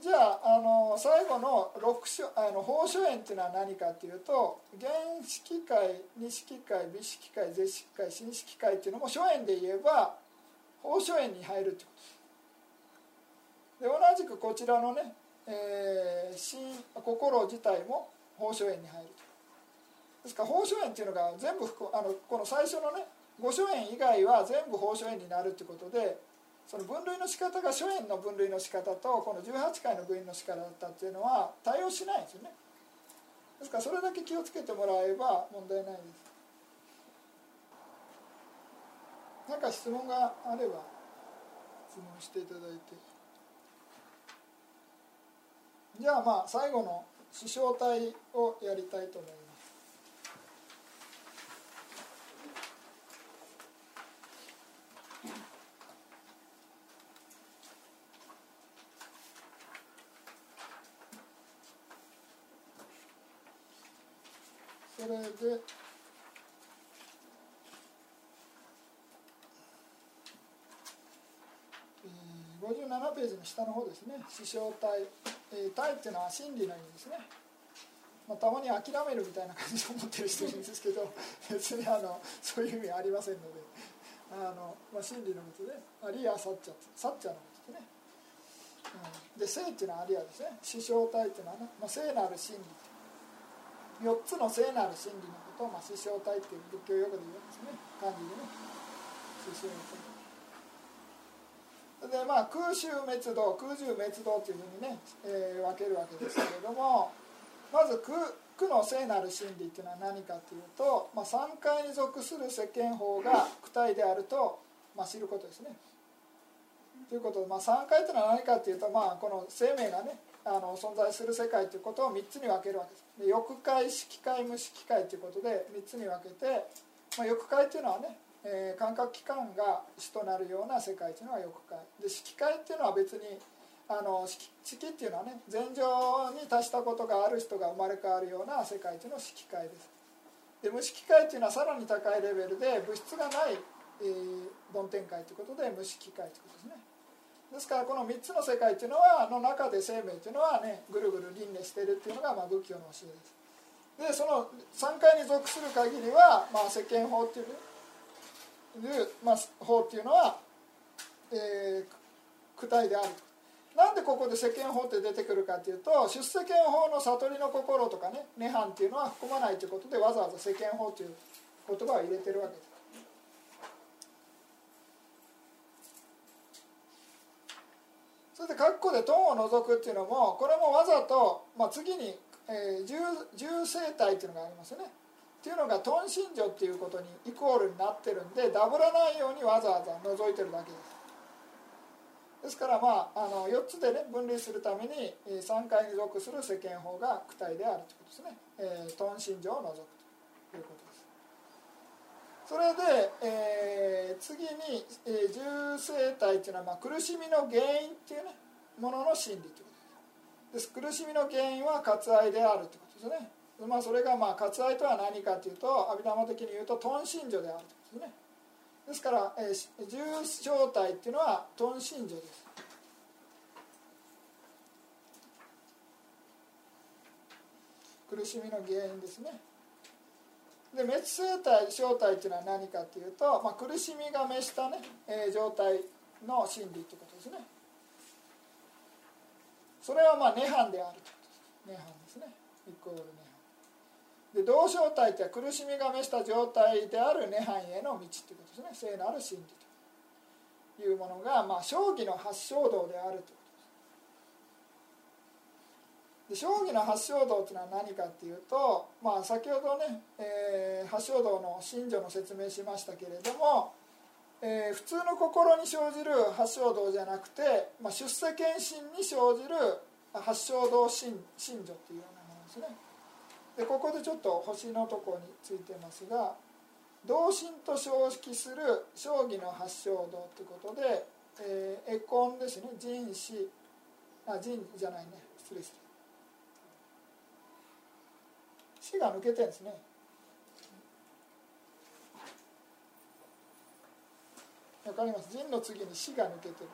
じゃああの最後の六書あの法書園っていうのは何かっていうと原式会二式会美式会絶式会新式会っていうのも書園で言えば法書園に入るってこと。で同じくこちらのね、えー、心心自体も法書園に入るですから法書園っていうのが全部あのこの最初のね五書園以外は全部法書園になるってことでその分類の仕方が初演の分類の仕方とこの18回の分類の仕方だったっていうのは対応しないんですよね。ですからそれだけ気をつけてもらえば問題ないです。何か質問があれば質問していただいて。じゃあまあ最後の師匠体をやりたいと思いますそれで。57ページの下の方ですね。師匠体、えー、体っていうのは真理の意味ですね、まあ、たまに諦めるみたいな感じで思ってる人いるんですけど 別にあのそういう意味ありませんので。あの、まあ、真理のことでアリア・サッチャサッチャのことですね、うん、で聖っていうのはアリアですね。師匠体っていうのはね、まあ、聖なる真理4つの聖なる真理のことを、まあ、師匠体っていう仏教用語で言うんですね漢字でね師匠体でまあ空襲滅動空中滅動というふうにね、えー、分けるわけですけれどもまず空苦の聖なる真理っていうのは何かというと、まあ、3階に属する世間法が躯体であると、まあ、知ることですね。ということで、まあ、3階というのは何かというと、まあ、この生命がねあの存在する世界ということを3つに分けるわけです。で欲界色界無色界ということで3つに分けて、まあ、欲界というのはねえー、感覚器官が主となるような世界というのは欲界で色界っていうのは別にあの色色っていうのはね前情に達したことがある人が生まれ変わるような世界というのは色界です。で無色界っていうのはさらに高いレベルで物質がない、えー、梵天界ということで無色界ということですね。ですからこの3つの世界っていうのはの中で生命っていうのはねぐるぐる輪廻しているっていうのが、まあ、仏教の教えですでその3階に属する限りは、まあ、世間法っていう、まあ、法っていうのは、えー、躯体であるなんでここで世間法って出てくるかっていうと出世間法の悟りの心とかね涅槃っていうのは含まないということでわざわざ世間法という言葉を入れてるわけです。それで括弧で「トンを除く」っていうのもこれもわざと、まあ、次に、えー、重重生体っていうのがありますよね。っていうのが頓心女っていうことにイコールになってるんでダブらないようにわざわざ除いてるだけです。ですからまああの4つでね分類するために3回に属する世間法が躯体であるということですね、えー、頓心女を除くということです。それで、えー、次に、えー、重生体っていうのは、まあ、苦しみの原因っていうねものの心理ということです。苦しみの原因は割愛であるということですね。まあ、それがまあ割愛とは何かというと阿弥陀摩的に言うと頓心女であるということですね。ですから、えー、重正体っていうのは頓心女です。苦しみの原因ですね。で滅生体正体っていうのは何かっていうと、まあ、苦しみが滅したね、えー、状態の心理ってことですね。それはまあ涅槃であるということです。涅槃ですね。イコール涅槃。で同正体って苦しみが召した状態である涅槃への道ということですね。聖なる真理というものが、まあ、正義の発祥道であると。ですで正義の発祥道というのは何かっていうと、まあ、先ほどね、えー、発祥道の信条の説明しましたけれども、えー、普通の心に生じる発祥道じゃなくて、まあ、出世検診に生じる発祥道信信条というようなものですね。でここでちょっと星のとこについてますが同心と称式する将棋の発祥道ということで、えー、エコンですね。人死あ人じゃないね。失礼して死が抜けてるんですね。わかります。人の次に死が抜けてる。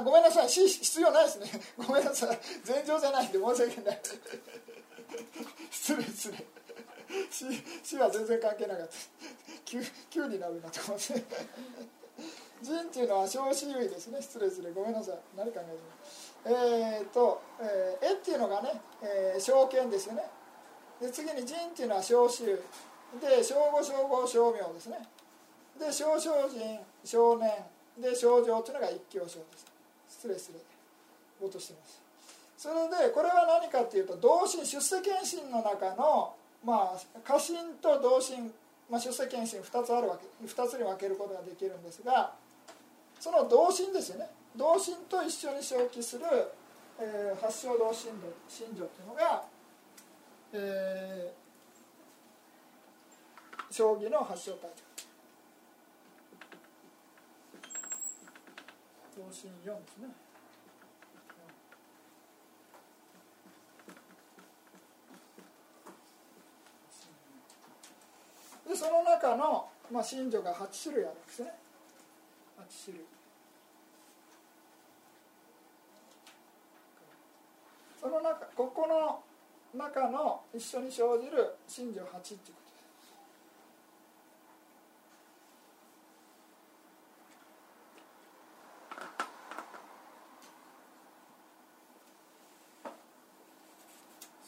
あごめんなさい。死必要ないですね。ごめんなさい。前情じゃないんで申し訳ない。失礼失礼。死死は全然関係なかった。急急になるなと思って。人っていうのは小子優位ですね。失礼失礼。ごめんなさい。何考えてえー、っと、えー、絵っていうのがね、えー、証券ですよね。で次に人っていうのは小子優位で小五小五小名ですね。で小小人少年。で症状っていうのが一教症です。失礼失礼落としてます。それでこれは何かっていうと同心出世検診の中のまあ家臣と同心、まあ、出世検診2つあるわけ2つに分けることができるんですがその同心ですよね。同心と一緒に正気する、えー、発祥道信条信条っていうのが、えー、将棋の発祥体4ですね。でその中の、まあ、信条が8種類あるんですね。8種類。その中ここの中の一緒に生じる信条8っていうことです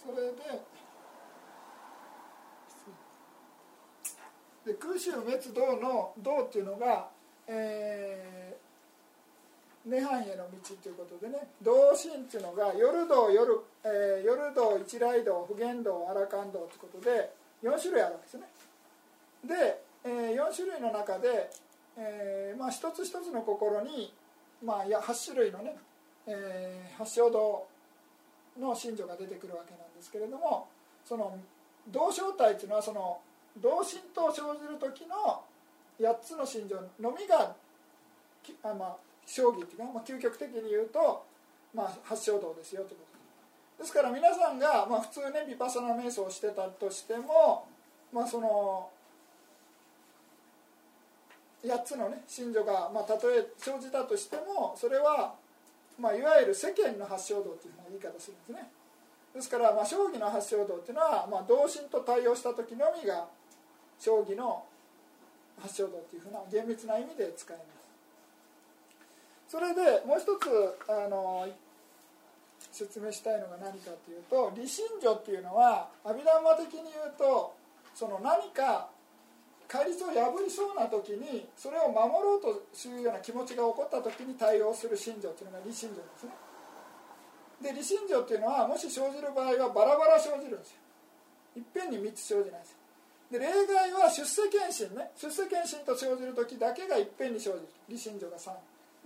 それでで空襲滅道の道っていうのが、えー、涅槃への道ということでね道心っていうのが夜道夜,、えー、夜道一来道普賢道荒勘道ということで4種類あるわけですね。で、えー、4種類の中で、えーまあ、一つ一つの心に、まあ、いや8種類のね、えー、八正道の信条が出てくるわけなんですけれどもその同正体っていうのはその同心と生じる時の8つの心情のみがあ、まあ、将棋っていうか、まあ、究極的に言うと、まあ、八正道ですよということ。ですから皆さんが、まあ、普通ねヴィパサナ瞑想をしてたとしても、まあ、その8つのね信条が、まあ、たとえ生じたとしてもそれは、まあ、いわゆる世間の八正道という言い方するんですね。ですから、まあ、将棋の八正道っていうのは、まあ、同心と対応した時のみが将棋の発祥道っていうふうな厳密な意味で使います。それでもう一つあの説明したいのが何かというと理心女っていうのは阿弥陀マ的に言うとその何か戒律を破りそうな時にそれを守ろうとするような気持ちが起こった時に対応する信条っていうのが理心女ですね。で理心条っていうのはもし生じる場合はバラバラ生じるんですよ。いっぺんに3つ生じないんですよ。で例外は出世検診ね。出世検診と生じる時だけがいっぺんに生じる。理心情が3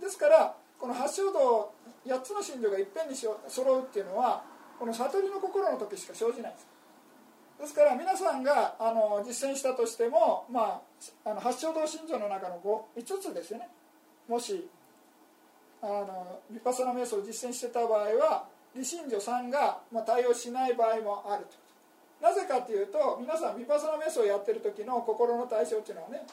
ですからこの八正道8つの心情がいっぺんに揃うっていうのはこの悟りの心の時しか生じないんです。ですから皆さんがあの実践したとしても、まあ、あの八正道信条の中の 5, 5つですよね。もしあのヴィパサナ瞑想を実践してた場合は理心女3が、まあ、対応しない場合もあると。なぜかというと皆さんヴィパサナ瞑想をやってる時の心の対象っていうのはね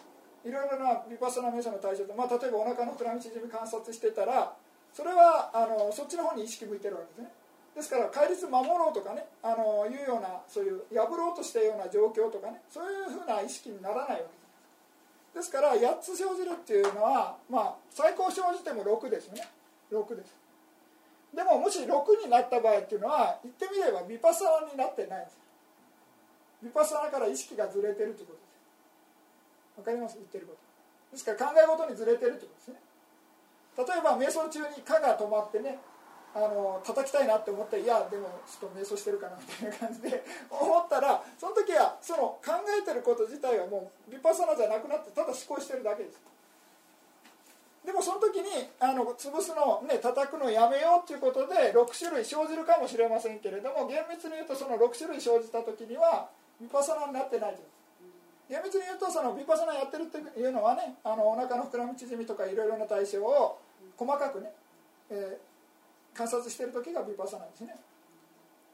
いろいろなヴィパサナ瞑想の対象で、まあ、例えばお腹の膨らみ縮み観察してたらそれはあのそっちの方に意識向いてるわけですね。ですから戒律守ろうとかねあのいうようなそういう破ろうとしたような状況とかねそういうふうな意識にならないわけです。ですから8つ生じるっていうのは、まあ、最高生じても6ですよね。6です。でももし6になった場合っていうのは言ってみればヴィパサナになってないんです。ヴィパサナから意識がずれてるということですわかります言ってることですから考え事にずれてるということですね例えば瞑想中に「か」が止まってねあの叩きたいなって思っていやでもちょっと瞑想してるかなみたいな感じで思ったらその時はその考えてること自体はもうヴィパサナじゃなくなってただ思考してるだけですでもその時にあの潰すのね叩くのやめようっていうことで6種類生じるかもしれません。けれども厳密に言うとその6種類生じた時にはヴィパサナになってないと。厳密に言うとそのヴィパサナやってるっていうのはねあのお腹の膨らみ縮みとかいろいろな対象を細かくね、えー、観察してる時がヴィパサナですね。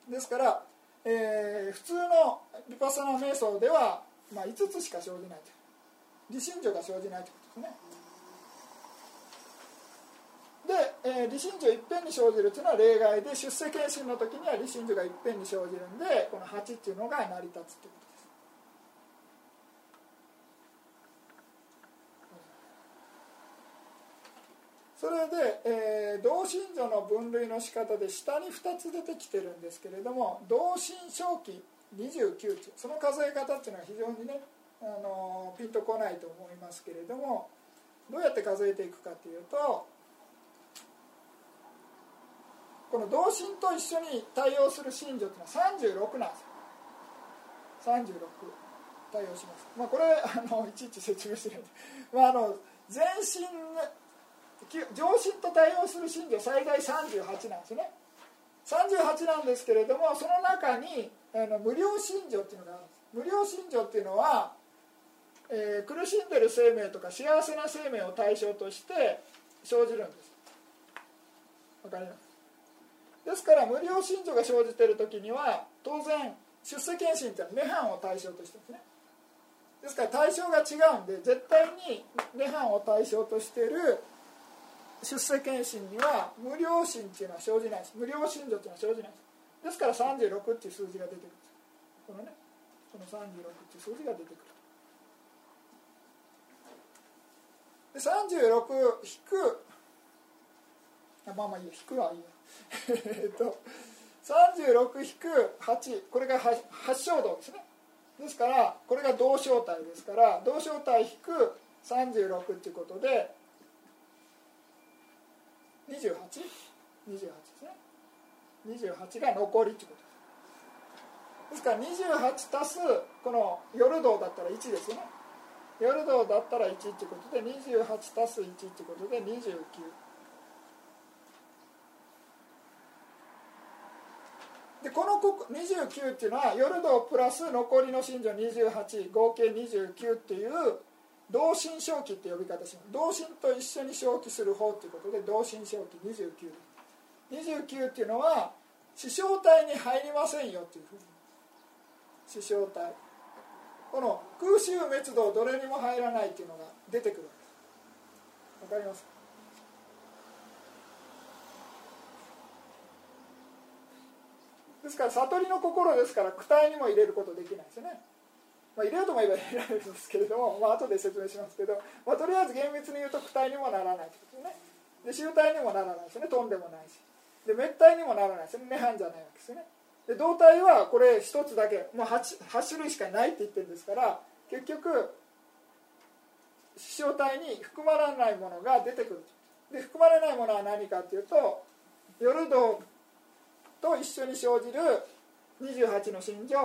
ですから、えー、普通のヴィパサナ瞑想では、まあ、5つしか生じないと。理心情が生じないということですね。で、えー、理心情いっぺんに生じるというのは例外で出世検診の時には理心情がいっぺんに生じるんでこの8っていうのが成り立つということです。それで、えー、同心女の分類の仕方で下に2つ出てきてるんですけれども同心正気29期その数え方っていうのは非常にねあのピンとこないと思いますけれどもどうやって数えていくかというとこの同心と一緒に対応する信条というのは36なんですよ。36対応します、まあ、これあのいちいち説明してるんで、まあ、あの全身上心と対応する信条最大38なんですね。38なんですけれどもその中にあの無料信条っていうのがあるんです。無料信条っていうのは、えー、苦しんでる生命とか幸せな生命を対象として生じるんです。わかります？ですから無料信条が生じている時には当然出世検診っていうのは涅槃を対象としてですね。ですから対象が違うんで絶対に涅槃を対象としている出世検診には無料心っていうのは生じないです。無料信条っていうのは生じないです。ですから36っていう数字が出てくるこのねこの36っていう数字が出てくるで36引く。まあまあいいや。引くはいいや。えっと36引く8これが八正道ですね。ですからこれが同正体ですから同正体引く36っていうことで 28?28 ですね。28が残りってことです。ですから28足すこの夜道だったら1ですよね。夜道だったら1っていうことで28足す1っていうことで29でこの29っていうのは夜道プラス残りの信条28合計29っていう同心正気って呼び方します。同心と一緒に正気する方ということで同心正気29 29っていうのは死傷体に入りませんよっていうふうに。死傷体。この空襲滅動どれにも入らないっていうのが出てくるわかりますですから悟りの心ですから躯体にも入れることできないですよね、まあ、入れようと思えば入れられるんですけれども、まあ後で説明しますけど、まあ、とりあえず厳密に言うと躯体にもならないですね。で集体にもならないですよね。飛んでもないし。で滅体にもならないですよね。涅槃じゃないわけですよね。で胴体はこれ一つだけもう 8, 8種類しかないって言ってるんですから結局死傷体に含まれないものが出てくる。で含まれないものは何かっていうと夜道一緒に生じる28の心情。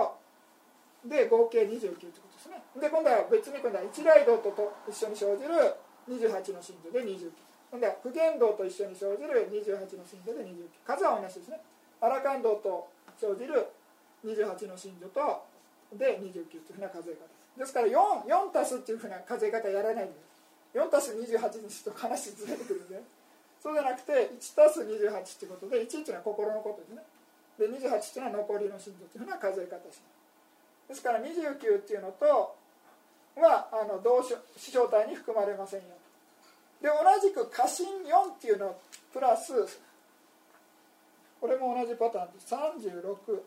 で合計29ってことですね。で今度は別に今度は一来道とと一緒に生じる28の心情で29今度は普賢道と一緒に生じる28の心情で29数は同じですね。アラカン道と生じる28の心情とで29というふうな数え方。ですですから 4, 4足すっていうふうな数え方やらないんです。4足す28にすると話ずれてくるんで。そうじゃなくて1たす28ってことで1っていうのは心のことですね。で28っていうのは残りの心臓というのは数え方します。ですから29っていうのとはあの同師匠体に含まれませんよで同じく過信4っていうのプラスこれも同じパターンです。36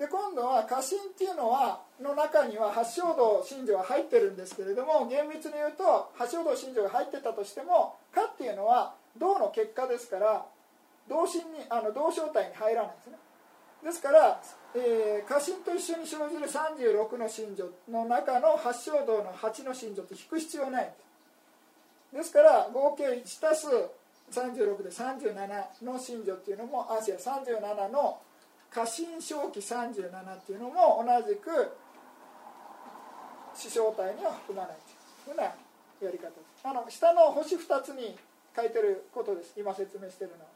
で今度は家臣っていうのはの中には八正道信条は入ってるんですけれども厳密に言うと八正道信条が入ってたとしても家っていうのは道の結果ですから同心にあの同正体に入らないですね。ですから、えー、家臣と一緒に生じる36の信条の中の八正道の8の信条って引く必要ない。んですですから合計1たす36で37の信条っていうのもあ違う37の過信正気37っていうのも同じく死傷体には含まないというふうなやり方です。あの下の星2つに書いてることです。今説明してるのは。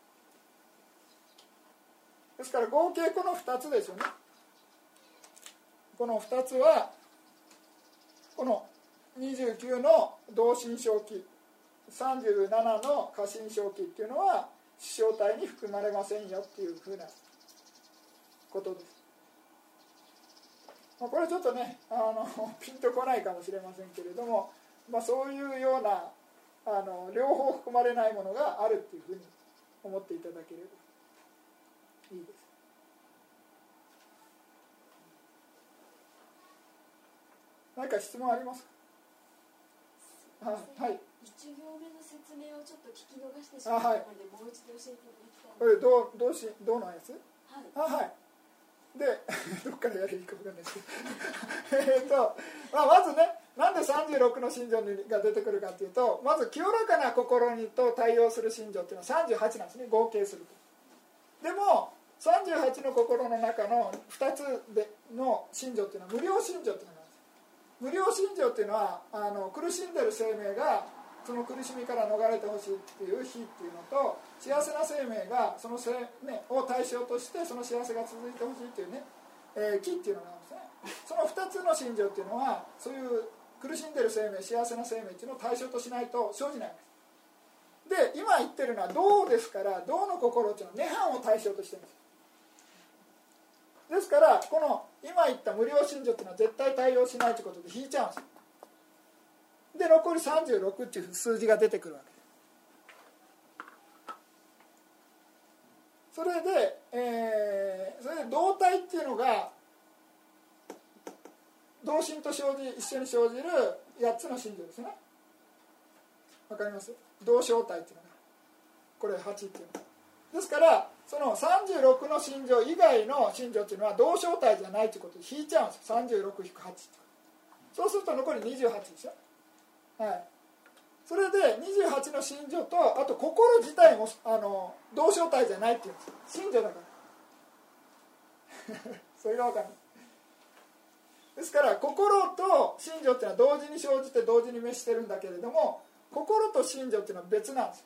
ですから合計この2つですよね。この2つはこの29の同心正気37の過信正気っていうのは死傷体に含まれませんよっていうふうなことです。まあ、これちょっとねあの ピンとこないかもしれませんけれども、まあ、そういうようなあの両方含まれないものがあるっていうふうに思っていただければいいです。何か質問ありますか？はい。一行目の説明をちょっと聞き逃してしまったので、はい、もう一度教えていただきたい。どうどうしどうのやつ？はい。あはい。で どっからやればいいか分かんないですけど、まあ、まずねなんで36の信条が出てくるかっていうとまず清らかな心にと対応する信条っていうのは38なんですね合計すると。でも38の心の中の2つでの信条っていうのは無料信条っていうのがあるんです。無料信条っていうのはあの苦しんでる生命がその苦しみから逃れてほしいっていう日っていうのと幸せな生命がその生、ね、を対象としてその幸せが続いてほしいっていうね、えー、木っていうのがあるんですね。その2つの信条っていうのはそういう苦しんでる生命幸せな生命っていうのを対象としないと生じない。んで今言ってるのは道ですから道の心っていうのは涅槃を対象としてるんです。ですからこの今言った無料信条っていうのは絶対対応しないということで引いちゃうんですで残り36っていう数字が出てくるわけ。それで、えー、それで動体っていうのが同心と生じ一緒に生じる8つの心情ですね。わかります？同正体っていうのが。これ8っていうのですからその36の心情以外の心情っていうのは同正体じゃないということで引いちゃうんですよ。36-8そうすると残り28ですよはい。それで28の信条とあと心自体もあの同正体じゃないっていうんです。信条だから。それが分かんない。ですから心と信条っていうのは同時に生じて同時に召してるんだけれども心と信条っていうのは別なんです。よ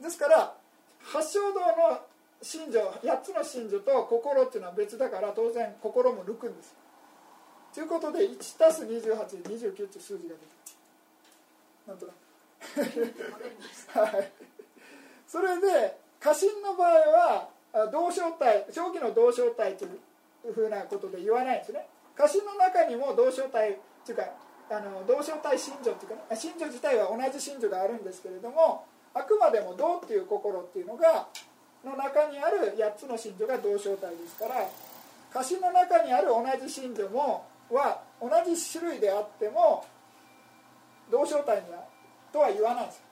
ですから八正道の信条8つの信条と心っていうのは別だから当然心も抜くんです。ということで1たす28で29っていう数字が出てなんとなくはい。それで家臣の場合は同正体正気の同正体というふうなことで言わないんですね。家臣の中にも同正体っていうかあの同正体信条っていうかね信条自体は同じ信条があるんですけれどもあくまでも道っていう心っていうのがの中にある8つの信条が同正体ですから家臣の中にある同じ信条もは同じ種類であっても同正体にはとは言わないです。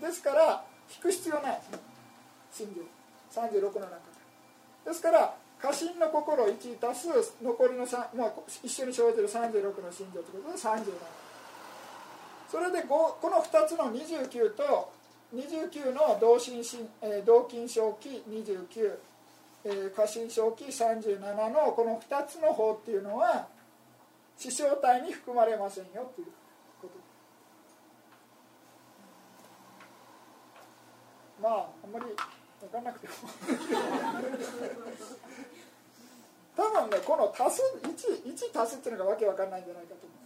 ですから引く必要ない。ですね信条36の中で。ですから過信の心1足す残りの3、まあ、一緒に生じる36の信条ということで37それでこの2つの29と29の同心心、えー、同金正気29、えー、過信正気37のこの2つの法っていうのは師匠体に含まれませんよということまああんまり分かんなくても多分ねこの足す 1, 1足すっていうのがわけわかんないんじゃないかと思う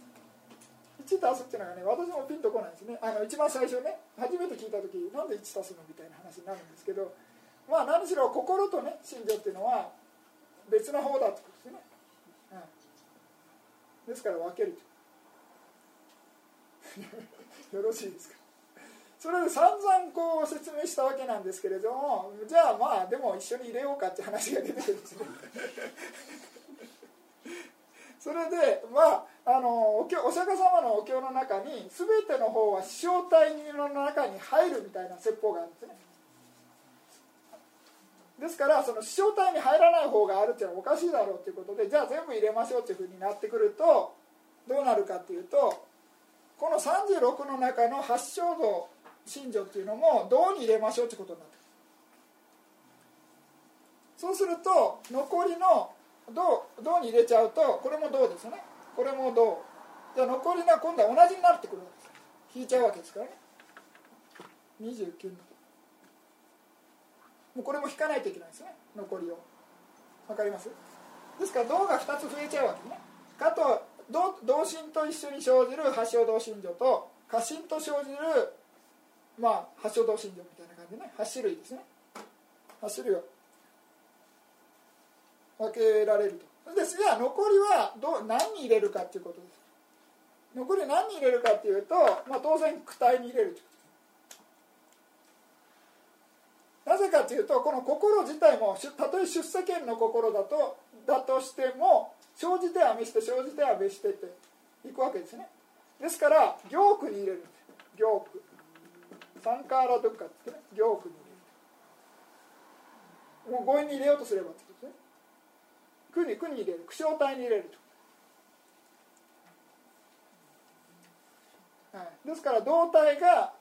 1足すっていうのがね私もピンとこないですね。あの一番最初ね初めて聞いた時なんで1足すのみたいな話になるんですけどまあ何しろ心とね信条っていうのは別の方だってことですね、うん、ですから分けると。よろしいですか？それで散々こう説明したわけなんですけれどもじゃあまあでも一緒に入れようかって話が出てるんですね。それでまああのおお釈迦様のお経の中に全ての方は師匠体の中に入るみたいな説法があるんですね。ですからその師匠体に入らない方があるっていうのはおかしいだろうということでじゃあ全部入れましょうっていうふうになってくるとどうなるかっていうとこの36の中の八正道信条っていうのも銅に入れましょうってことになってそうすると残りの銅銅に入れちゃうとこれも銅ですね。これも銅じゃ残りが今度は同じになってくるわけです。引いちゃうわけですからね。29のもうこれも引かないといけないですね。残りを。わかります？ですから銅が2つ増えちゃうわけね。かと同心と一緒に生じる八正同心条と過信と生じるまあ八正道信条みたいな感じでね。8種類ですね。8種類を分けられると。ですが残りはど何に入れるかっていうことです。残り何に入れるかっていうと、まあ、当然躯体に入れるなぜかというとこの心自体もたとえ出世権の心だとだとしても生じては召して生じては召してっていくわけですね。ですから行句に入れるんです。行句サンカーラドッカってね行句に入れるもう語彙に入れようとすればってことですね。句に句に入れる句小体に入れると、はい、ですから動体が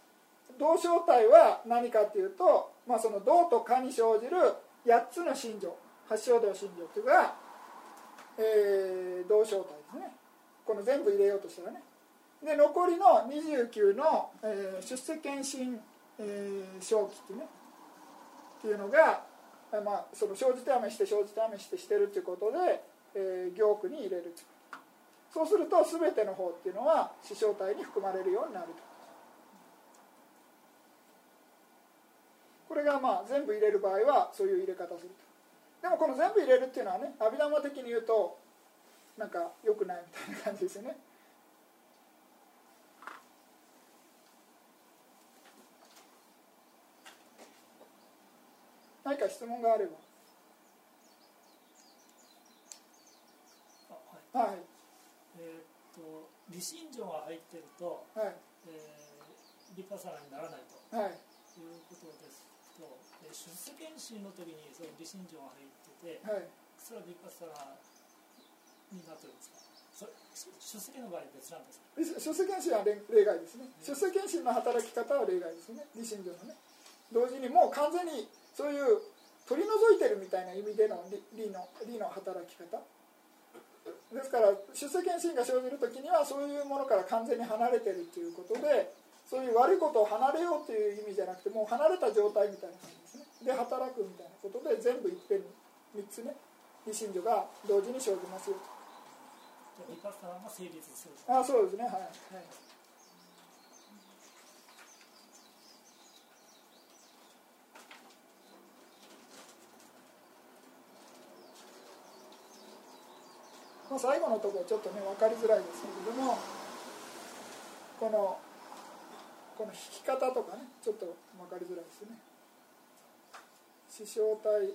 動小体は何かっていうと、まあ、その動とかに生じる8つの心情八正道心情というのが、えー、動小体ですね。この全部入れようとしたらね。で残りの29の、えー、出世検診、えー、正気ってねっていうのが、まあ、その生じて試して生じて試してしてるっていうことで、えー、行区に入れるそうすると全ての方っていうのは死傷体に含まれるようになると。これがまあ全部入れる場合はそういう入れ方すると。でもこの全部入れるっていうのはね阿弥陀的に言うとなんか良くないみたいな感じですよね。何か質問があれば。はい、はい、えー、っと理心情が入ってると、はい。えー、リパサラにならないと、はい、いうことですと、えー、出世検診の時にその理心情が入ってて、はい、それはリパサラになってるんですか？それ出世検の場合別なんですか？出世検診は例外ですね、出世検診の働き方は例外ですね。理心情のね。同時にもう完全にそういう取り除いてるみたいな意味での理の理の働き方。ですから出世検診が生じる時にはそういうものから完全に離れてるということでそういう悪いことを離れようという意味じゃなくてもう離れた状態みたいな感じですね。で働くみたいなことで全部いっぺんに3つね理心女が同時に生じますよと。あそうですねはい、はいまあ、最後のところちょっとね分かりづらいですけれどもこのこの引き方とかねちょっと分かりづらいですね師匠体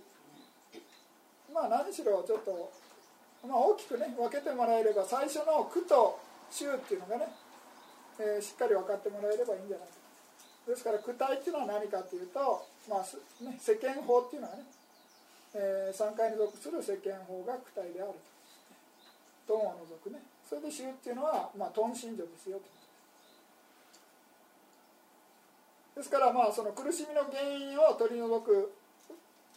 まあ何しろちょっと、まあ、大きくね分けてもらえれば最初の苦と衆っていうのがね、えー、しっかり分かってもらえればいいんじゃないかですから苦体っていうのは何かというと、まあね、世間法っていうのはね、えー、3回に属する世間法が苦体であると。トンを除くね。それで死っていうのは、まあ、トン信条ですよと。ですからまあその苦しみの原因を取り除く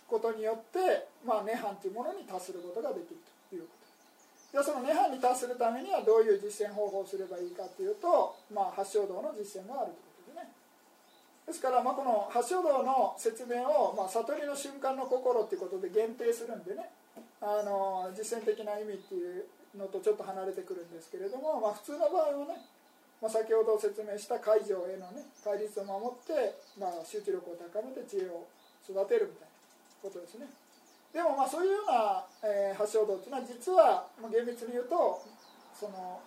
ことによって、まあ、涅槃というものに達することができるということ。じゃあその涅槃に達するためにはどういう実践方法をすればいいかというと、まあ、八正道の実践があるということでね。ですからまあこの八正道の説明を、まあ、悟りの瞬間の心ということで限定するんでね。あの実践的な意味っていうのとちょっと離れてくるんですけれども、まあ、普通の場合はね、まあ、先ほど説明した解除へのね戒律を守って、まあ、集中力を高めて知恵を育てるみたいなことですね。でもまあそういうような、えー、発祥道っていうのは実は、まあ、厳密に言うとその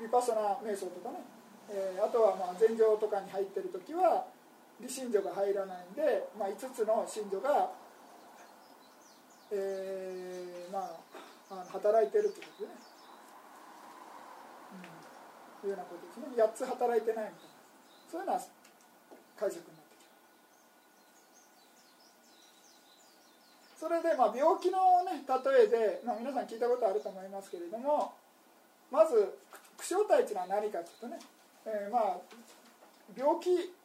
ヴィパソナ瞑想とかね、えー、あとはまあ禅定とかに入ってる時は理心女が入らないんで、まあ、5つの信女が、えー、まああの働いてるってことでね、うん、いうようなことですね。8つ働いてないみたいな。そういうような解釈になってきた。それでまあ病気のね例えで、まあ、皆さん聞いたことあると思いますけれどもまず苦笑体っていうのは何かというとね、えー、まあ病気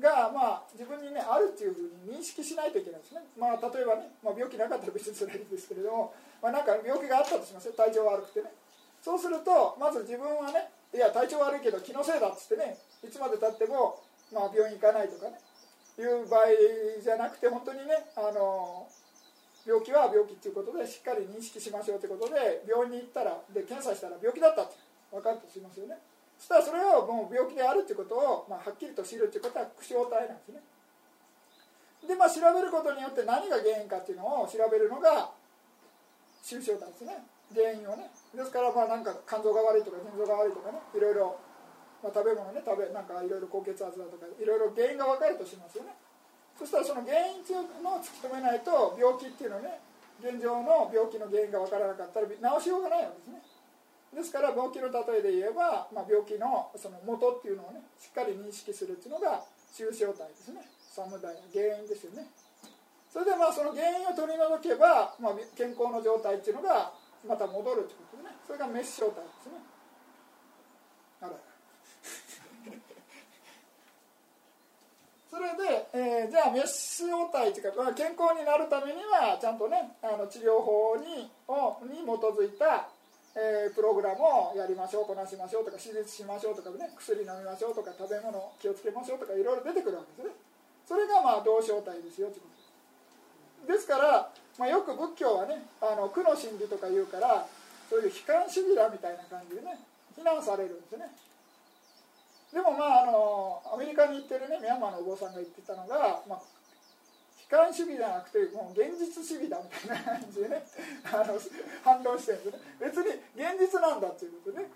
がまあ自分にねあるっていうふうに認識しないといけないですね。まあ例えばね、まあ、病気なかったら別にそれいいんですけれども、まあ、なんか病気があったとしますよ体調悪くてね。そうするとまず自分はねいや体調悪いけど気のせいだっつってねいつまでたっても、まあ、病院行かないとかね。いう場合じゃなくて本当にねあの病気は病気っていうことでしっかり認識しましょうということで病院に行ったらで検査したら病気だったって分かるとしますよね。したらそれをもう病気であるということを、まあ、はっきりと知るということは苦笑体なんですね。でまあ調べることによって何が原因かっていうのを調べるのが抽象体ですね。原因をね。ですからまあなんか肝臓が悪いとか腎臓が悪いとかね。いろいろ、まあ、食べ物ね食べなんかいろいろ高血圧だとかいろいろ原因が分かるとしますよね。そしたらその原因っていうのを突き止めないと病気っていうのね現状の病気の原因が分からなかったら治しようがないわけですね。ですから病気の例えで言えば、まあ、病気のその元っていうのをねしっかり認識するっていうのが抽象体ですね。サムダイ原因ですよね。それでまあその原因を取り除けば、まあ、健康の状態っていうのがまた戻るってことでね。それが滅傷体ですね。あら それで、えー、じゃあ滅傷体っていうか、まあ、健康になるためにはちゃんとねあの治療法にをに基づいたえー、プログラムをやりましょうこなしましょうとか手術しましょうとかね薬飲みましょうとか食べ物気をつけましょうとかいろいろ出てくるわけですね。それがまあ同正体ですよということ。ですですから、まあ、よく仏教はねあの苦の心理とか言うからそういう悲観主義だみたいな感じでね非難されるんですね。でもまああのアメリカに行ってるねミャンマーのお坊さんが言ってたのが、まあ、観主義じゃなくてもう現実主義だみたいな感じでね あの反論してるんですね。別に現実なんだっていうことね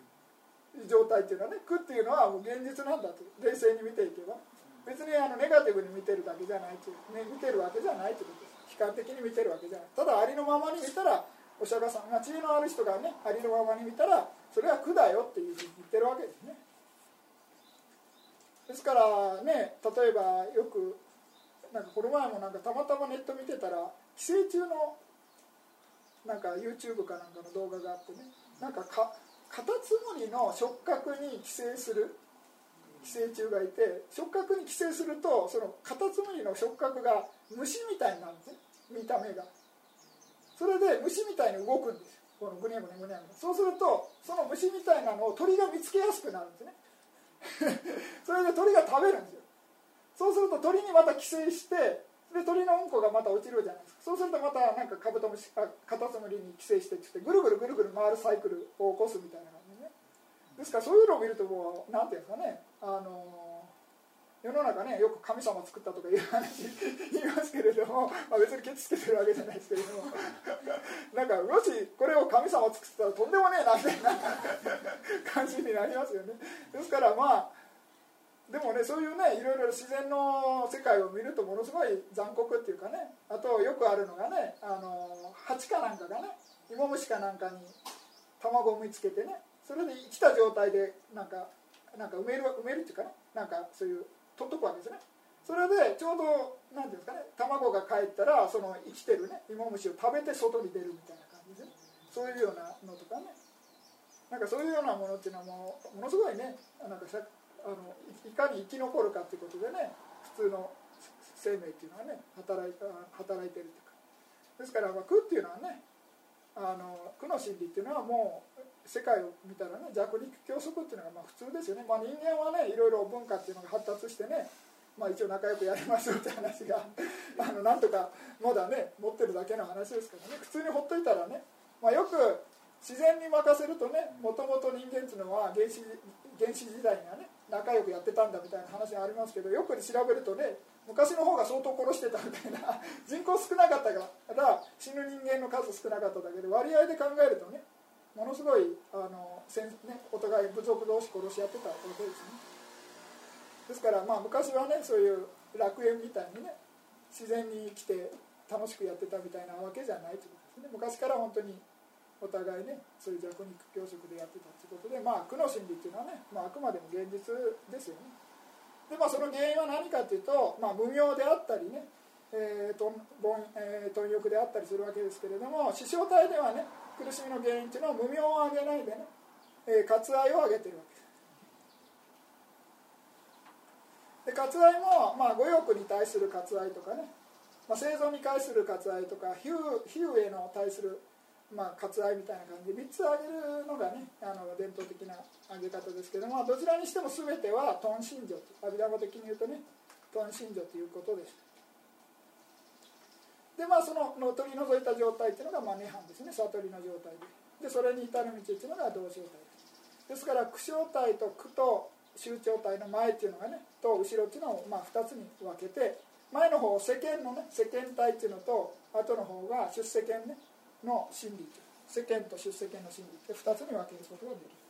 状態っていうのはね苦っていうのはもう現実なんだと冷静に見ていけば。別にあのネガティブに見てるだけじゃないという、ね、見てるわけじゃないということです。悲観的に見てるわけじゃない。ただありのままに見たらお釈迦さんが知恵のある人がねありのままに見たらそれは苦だよっていうふうに言ってるわけですね。ですからね例えばよくなんかこの前もなんかたまたまネット見てたら寄生虫のなんか YouTube かなんかの動画があってねなんかかカタツムリの触覚に寄生する寄生虫がいて触覚に寄生するとそのカタツムリの触覚が虫みたいになるんですね見た目が。それで虫みたいに動くんですこのグニャグニャグニャグそうするとその虫みたいなのを鳥が見つけやすくなるんですね。それで鳥が食べるんですそうすると鳥にまた寄生してで鳥のうんこがまた落ちるじゃないですか。そうするとまたなんかカブトムシあカタツムリに寄生してってぐるぐるぐるぐる回るサイクルを起こすみたいな感じね。ですからそういうのを見るともう何ていうんですかね。あの世の中ねよく神様作ったとかいう話言いますけれども、まあ、別にケチつけてるわけじゃないですけれども。なんかもしこれを神様作ったらとんでもねえなみたいな感じになりますよね。ですからまあでもねそういうねいろいろ自然の世界を見るとものすごい残酷っていうかねあとよくあるのがねあの蜂かなんかがね芋虫かなんかに卵を産みつけてねそれで生きた状態でなんかなんか埋める埋めるっていうかねなんかそういう取っとくわけですね。それでちょうど何ていうんですかね卵が帰ったらその生きてるね芋虫を食べて外に出るみたいな感じです、ね、そういうようなのとかね。なんかそういうようなものっていうのはもものすごいねなんかさあのいかに生き残るかっていうことでね普通の生命っていうのはね働い働いてるというか。ですから、まあ、苦っていうのはねあの苦の心理っていうのはもう世界を見たらね弱肉強食っていうのがまあ普通ですよね、まあ、人間はねいろいろ文化っていうのが発達してね、まあ、一応仲良くやりましょうって話が あのなんとかまだね持ってるだけの話ですからね。普通にほっといたらね、まあ、よく自然に任せるとねもともと人間っていうのは原始原始時代にはね仲良くやってたんだみたいな話がありますけどよく調べるとね昔の方が相当殺してたみたいな 人口少なかったから死ぬ人間の数少なかっただけで割合で考えるとねものすごいあの戦、ね、お互い部族同士殺し合ってたわけですね。ですからまあ昔はねそういう楽園みたいにね自然に生きて楽しくやってたみたいなわけじゃないということですね。昔から本当にお互いねそういう弱肉強食でやってたということでまあ苦の心理っていうのはね、まあ、あくまでも現実ですよね。でまあその原因は何かというと、まあ、無明であったりね、えーと凡えー、貪欲であったりするわけですけれども死傷体ではね苦しみの原因というのは無明を上げないでね、えー、割愛を上げてるわけ。ですで割愛も、まあ、五欲に対する割愛とかね、まあ、生存に対する割愛とか比喩比喩への対するまあ、割愛みたいな感じ。で3つ挙げるのがねあの伝統的な挙げ方ですけどもどちらにしても全てはトン信条阿弥陀語的に言うとねトン信条ということです。でまあそのの取り除いた状態っていうのがまあ涅槃ですね。悟りの状態で。でそれに至る道っていうのが同正体。ですから苦笑体と苦と終長体の前っていうのがねと後ろっていうのをまあ2つに分けて前の方世間のね世間体っていうのと後の方が出世間ねの真理世間と出世間の真理って2つに分けることができる。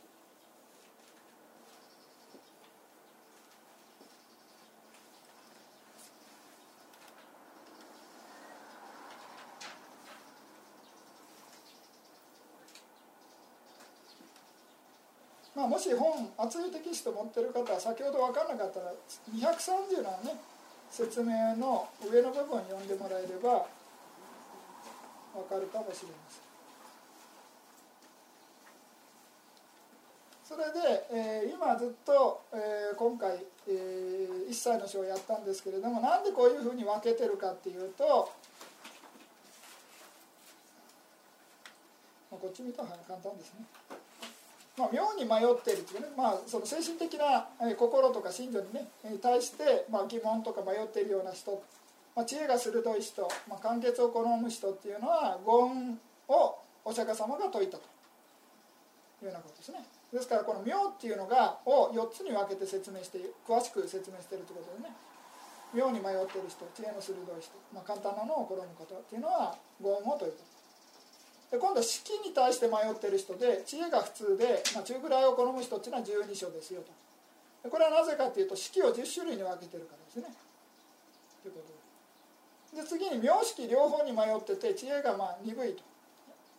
まあ、もし本厚いテキスト持ってる方は先ほど分からなかったら230のね説明の上の部分読んでもらえればわかるかもしれません。それで、えー、今ずっと、えー、今回、えー、一切の書をやったんですけれどもなんでこういうふうに分けてるかっていうと、こっち見たら簡単ですね。まあ、妙に迷っているというね、まあ、その精神的な心とか信条にね対して、まあ、疑問とか迷っているような人、まあ、知恵が鋭い人、まあ、簡潔を好む人っていうのは言をお釈迦様が説いたというようなことですね。ですからこの「妙」っていうのがを4つに分けて説明して詳しく説明しているということでね。妙に迷っている人知恵の鋭い人、まあ、簡単なのを好むことっていうのは言を説いたで今度は式に対して迷っている人で知恵が普通で、まあ、中ぐらいを好む人っていうのは12章ですよと。これはなぜかというと式を10種類に分けてるからですね。ということで次に名式両方に迷ってて知恵がまあ鈍いと、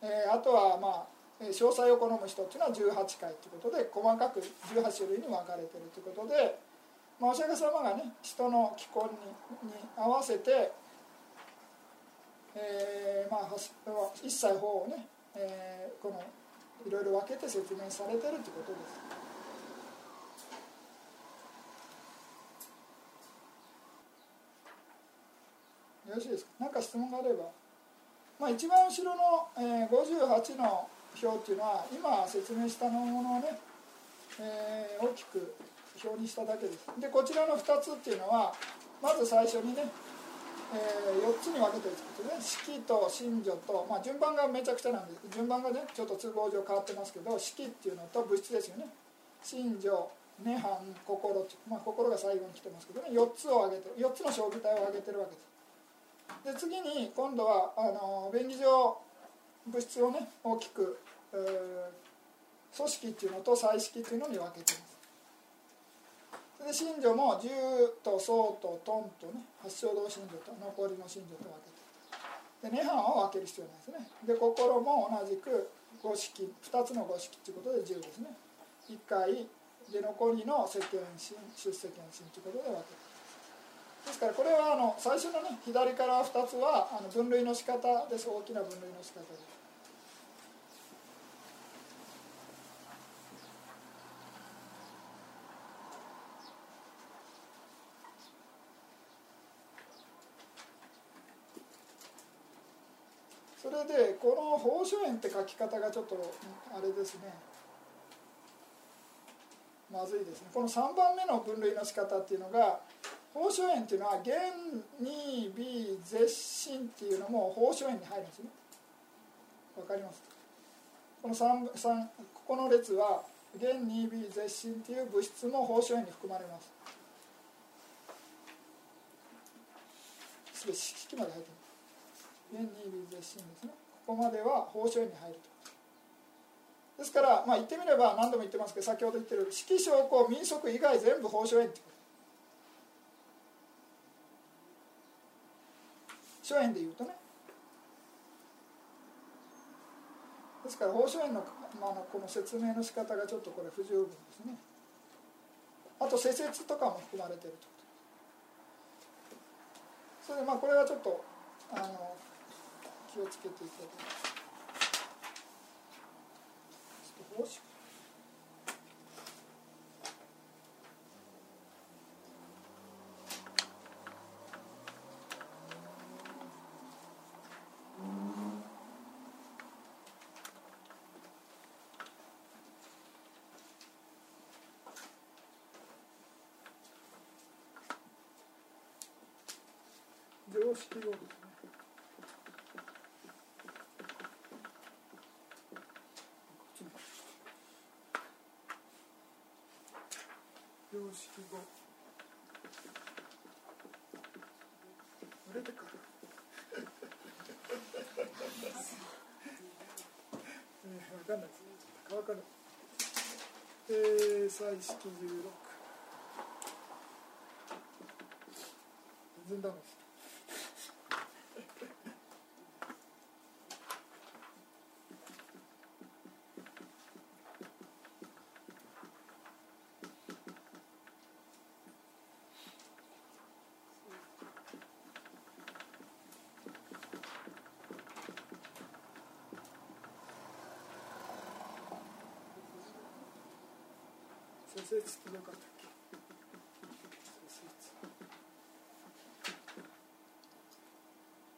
えー、あとはまあ詳細を好む人っていうのは18回ということで細かく18種類に分かれてるということで、まあ、お釈迦様がね人の気候にに合わせてえー、まあ、一切法をね、えー、このいろいろ分けて説明されてるということです。よろしいですか？何か質問があれば、まあ、一番後ろの、えー、58の表っていうのは今説明したものをね、えー、大きく表にしただけです。でこちらの2つっていうのはまず最初にねえー、4つに分けてるんですね式と真女と、まあ、順番がめちゃくちゃなんです。順番がねちょっと都合上変わってますけど式っていうのと物質ですよね。真女涅槃心まあ、心が最後に来てますけどね4つを挙げて4つの小具体を挙げてるわけです。で次に今度はあの便宜上物質をね大きく、えー、組織っていうのと彩色っていうのに分けてます。で信女も十と宗とトンとね八正道信女と残りの信女と分けてで涅槃を分ける必要ないですね。で心も同じく五式2つの五式ということで10ですね。1回で残りの世間心出世間心ということで分けてですからこれはあの最初のね左から2つはあの分類の仕方です。大きな分類の仕方です。それでこの宝書園って書き方がちょっとあれですね。まずいですね。この3番目の分類の仕方っていうのが宝書園っていうのは元二美絶心っていうのも宝書園に入るんですね。わかります？この 3, 3ここの列は元二美絶心っていう物質も宝書園に含まれます。すべて式まで入ってます。元二美絶心ですね。ここまでは宝書院に入ると。ですからまあ言ってみれば何度も言ってますけど先ほど言ってる式証拠民族以外全部宝書園ってこと。書園で言うとね。ですから宝書園の,、まあ、この説明の仕方がちょっとこれ不十分ですね。あと施設とかも含まれてると。それでまあこれはちょっとあの気をつけていただきます。ちょっと常識語ですね。標識語売れてかえー、わかんないです。わかるえー、彩色16全然ダメです先生つきなかったっけ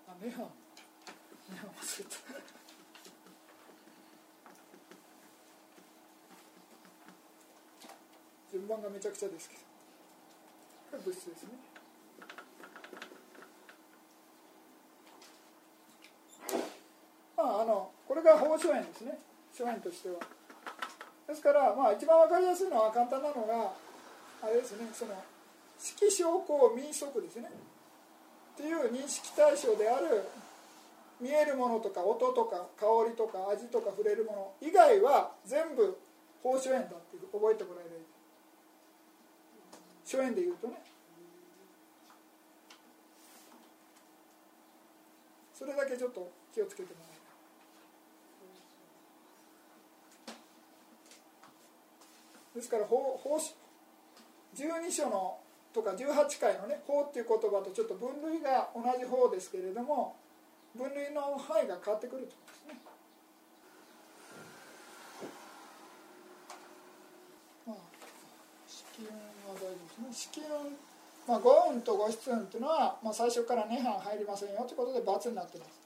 あ、ネハンネハン忘れた番がめちゃくちゃですけど。これ物質ですね。まああのこれが放射円ですね。諸円としては。ですからまあ一番分かりやすいのは簡単なのがあれですね。その色証拠民則ですね。っていう認識対象である見えるものとか音とか香りとか味とか触れるもの以外は全部放射円だって覚えてもらえる。初円で言うとねそれだけちょっと気をつけてもらえるですから法法12章のとか18回のね法っていう言葉とちょっと分類が同じ法ですけれども分類の範囲が変わってくるということですね。まあ、色運は大事ですね。色運、まあ、五運と五質運というのは、まあ、最初から2班入りませんよということで×になってます。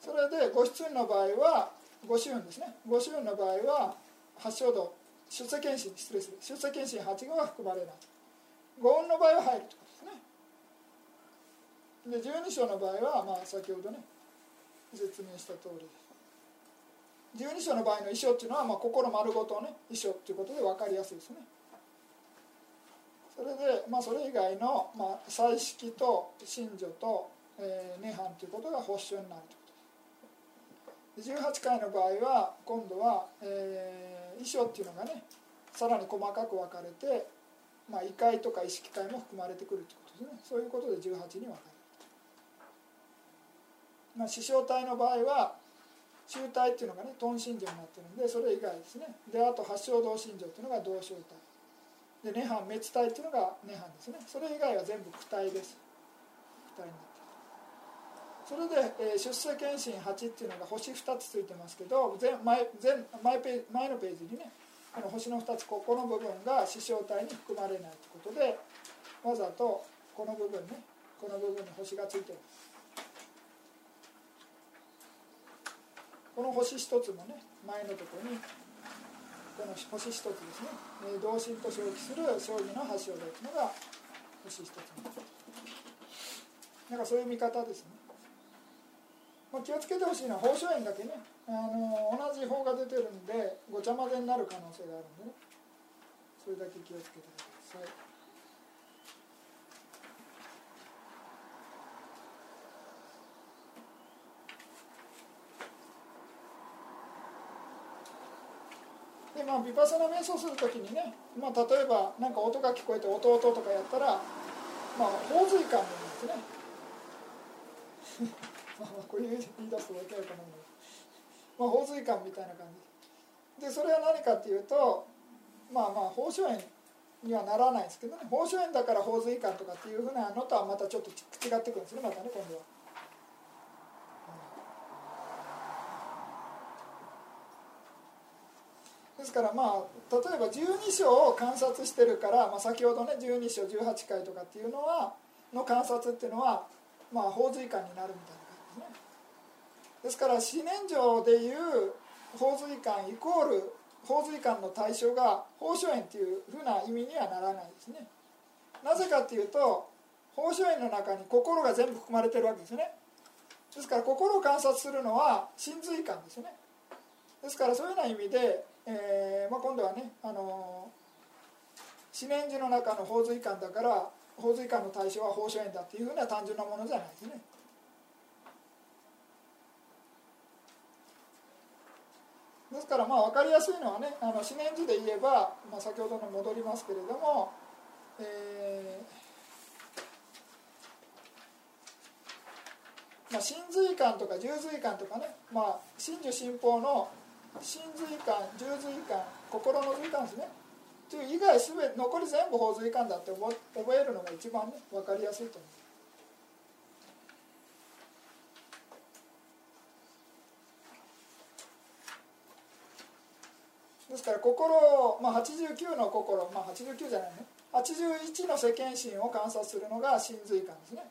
それで五質運の場合は五子運ですね。五子運の場合は発症度出世検診失礼する出世検診8号は含まれない。五運の場合は入るってことで十二章の場合は、まあ、先ほどね説明した通りです十二章の場合の衣装っていうのは、まあ、心丸ごとね衣装っていうことで分かりやすいですねそれで、まあ、それ以外の、まあ、彩色と信女と、えー、涅槃ということが発祥になると。いうことです18回の場合は今度は、えー、衣装っていうのがねさらに細かく分かれて、まあ、異界とか意識界も含まれてくるということですね。そういうことで18に分かれる。まあ、師匠体の場合は集体っていうのがね頓心情になってるんでそれ以外ですね。であと八正道心情っていうのが同正体。で涅槃滅体っていうのが涅槃ですね。それ以外は全部躯体です。躯体になってそれで、えー、出世検診8っていうのが星2つついてますけど前前前前ペ前のページにねこの星の2つここの部分が師匠体に含まれないということでわざとこの部分ねこの部分に星がついてますこの星一つもね前のところにこの星一つですね。え同心と表記する将棋の橋をというのが星一つなんかそういう見方ですね、まあ、気をつけてほしいのは宝書園だけね。あの同じ方が出てるんでごちゃ混ぜになる可能性があるんでね。それだけ気をつけてください。まあ、ビパサナ瞑想する時にね、まあ、例えば何か音が聞こえて弟とかやったら、まあ、洪水感なんですね。まあこういう言い出すと分かるかなまあ洪水感みたいな感じ。でそれは何かっていうとまあまあ宝書園にはならないですけどね。宝書園だから洪水感とかっていうふうなのとはまたちょっと違ってくるんですねまたね今度は。ですからまあ例えば12章を観察してるから、まあ、先ほどね12章18回とかっていうのはの観察っていうのはまあ洪水観になるみたいな感じですね。ですから四年城でいう洪水観イコール洪水観の対象が宝書園っていうふうな意味にはならないですね。なぜかっていうと宝書園の中に心が全部含まれてるわけですね。ですから心を観察するのは真髄観ですね。ですからそういうような意味でえーまあ、今度はね、あの四年時の中の洪水館だから洪水館の対象は宝書園だっていうふうな単純なものじゃないですね。ですからまあ分かりやすいのはねあの四年時で言えば、まあ、先ほどの戻りますけれども、えーまあ、真髄観とか重髄観とかね、まあ、真珠信奉の真髄感十髄感心の髄感ですね。という以外すべて残り全部法髄感だって覚えるのが一番ね分かりやすいと思う。ですから心、まあ、89の心、まあ、89じゃないね。81の世間心を観察するのが真髄感ですね。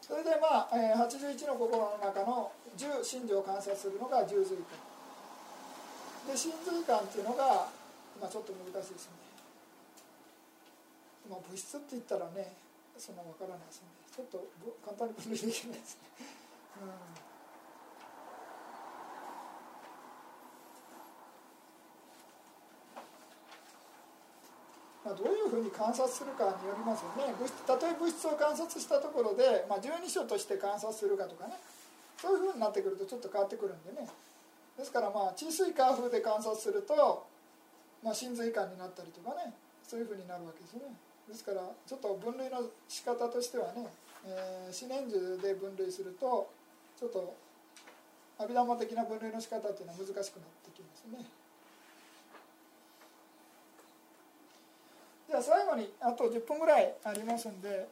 それでまあ、えー、81の心の中の10心情を観察するのが十髄感。で真髄感っていうのが、まあ、ちょっと難しいですね。まあ、物質って言ったらねそんな分からないですね。ちょっと簡単に分類できないですね、うん。まあ、どういうふうに観察するかによりますよね。物質たとえ物質を観察したところで、まあ、十二所として観察するかとかね。そういうふうになってくるとちょっと変わってくるんでね。ですからまあ治水化風で観察すると、まあ、真髄感になったりとかねそういうふうになるわけですねですからちょっと分類の仕方としてはね、えー、四年樹で分類するとちょっと阿弥陀的な分類の仕方っていうのは難しくなってきますね。じゃあ最後にあと10分ぐらいありますんで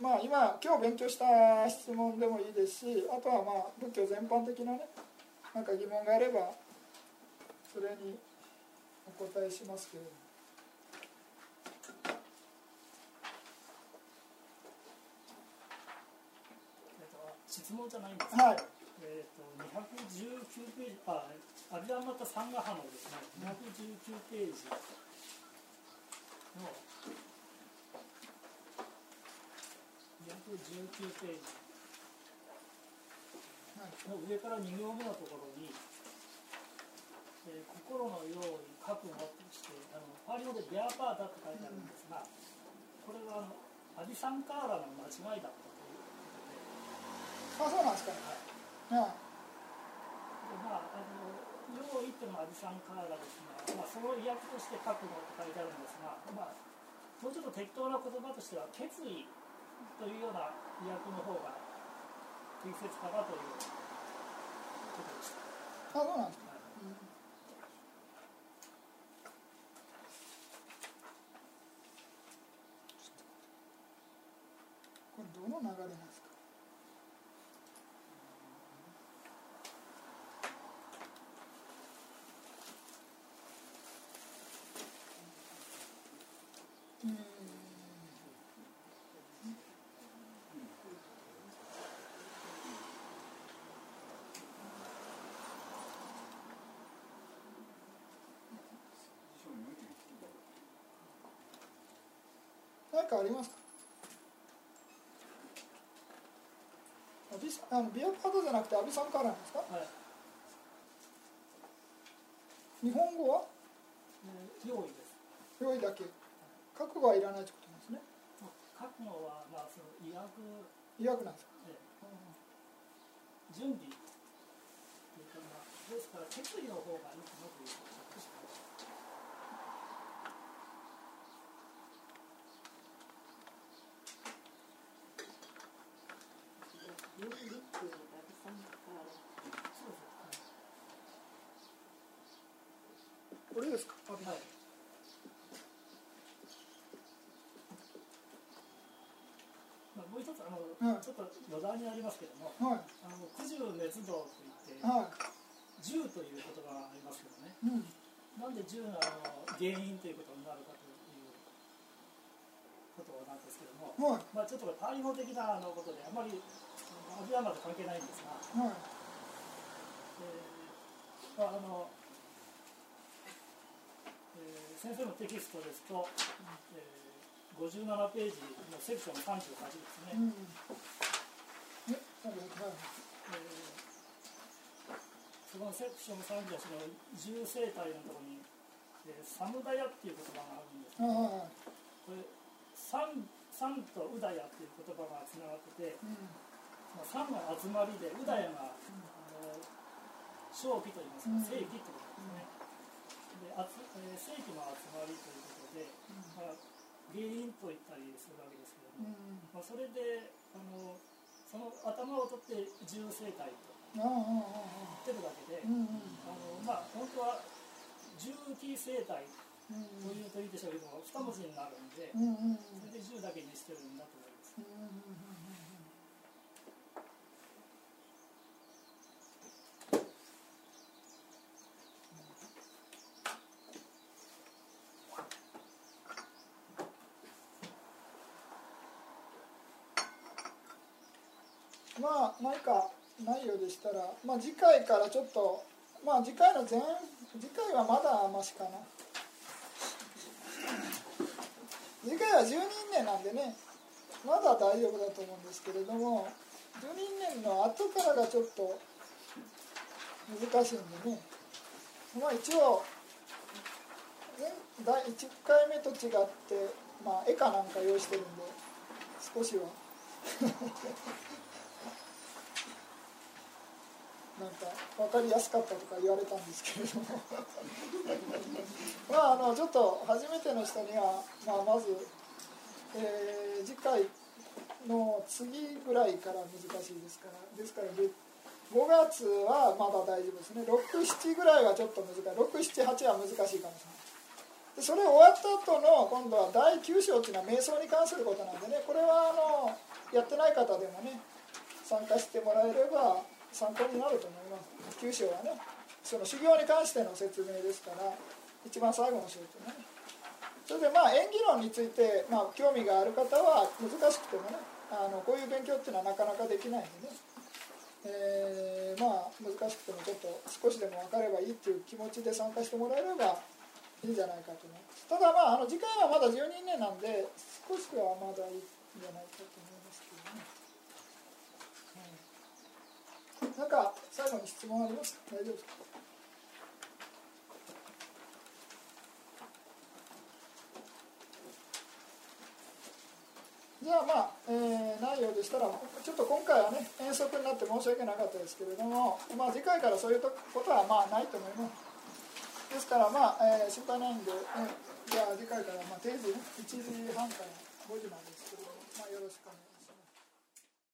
まあ今今日勉強した質問でもいいですしあとはまあ仏教全般的なねなんか疑問があればそれにお答えしますけれども。質問じゃないんです。はい、えーと、219ページあアビアマタサンガハのですね219ページの219ページの上から2行目のところに「えー、心のように覚悟」としてあのパリ語で「ビアパーダ」って書いてあるんですがこれはあのアディサンカーラの間違いだったということで。あそうなんですか、はい、うんまあ、あの用意っていうのはアディサンカーラですが、まあ、その意訳として覚悟って書いてあるんですが、まあ、もうちょっと適当な言葉としては決意というような意訳の方が適切かなという。あそうなんですか、これどの流れなの？かありますか？あのビアパートじゃなくてアビさんからなんですか、はい、日本語は、えー、用意です。用意だけ。覚悟はいらないってことですね。覚悟はまあその医薬医薬なんですか、ええ、準備ですから決意の方がいいかなというこれですか。はい。まあ、もう一つあの、うん、ちょっと余談にありますけども、はい、あの九十熱道といって、はい、十という言葉がありますけどね、うん、なんで十のあの原因ということになるかということなんですけども、はい、まあちょっと対応的なあのことであまりアビアマと関係ないんですが、はいえーまあ、あの先生のテキストですと、えー、57ページのセクション38ですね。うんえー、そのセクション38の重生体のところに、えー、サムダヤっていう言葉があるんです。けど、これサンサンとウダヤっていう言葉がつながってて、うん、まあ、サンが集まりでウダヤが、うん、あの正気といいますか、正気ってことですね。であつ、えー、正規の集まりということで、うん、まあ、原因と言ったりするわけですけども、うん、まあ、それであのその頭を取って重生体と言ってるだけで、うんあのまあ、本当は重機生体というといいでしょうけども2文字になるんで、それで10だけにしてるんだと思います。まあ何かないようでしたら、まあ、次回からちょっとまあ次回の前次回はまだましかな。次回は12年なんでねまだ大丈夫だと思うんですけれども12年の後からがちょっと難しいんでね。まあ一応第1回目と違ってまあ絵かなんか用意してるんで少しは。なんか分かりやすかったとか言われたんですけれども。まああのちょっと初めての人には、まあ、まず、えー、次回の次ぐらいから難しいですから。ですから5月はまだ大丈夫ですね。67ぐらいはちょっと難しい。678は難しいかもしれない。でそれ終わった後の今度は第9章っていうのは瞑想に関することなんでね。これはあのやってない方でもね参加してもらえれば参考になると思います。九章はねその修行に関しての説明ですから一番最後の章とね。それでまあ演技論について、まあ、興味がある方は難しくてもねあのこういう勉強っていうのはなかなかできないんでね、えー、まあ難しくてもちょっと少しでも分かればいいっていう気持ちで参加してもらえればいいんじゃないかと思いますただまああの時間はまだ12年なんで少しはまだいいんじゃないかと思いますけどねなんか最後に質問ありますか？大丈夫ですか？じゃあまあ、えー、ないようでしたらちょっと今回はね遠足になって申し訳なかったですけれども、まあ、次回からそういうことはまあないと思います。ですからまあ、えー、心配ないんで、えー、じゃあ次回からまあ定時ね1時半から5時までですけれども、まあ、よろしくお願いします。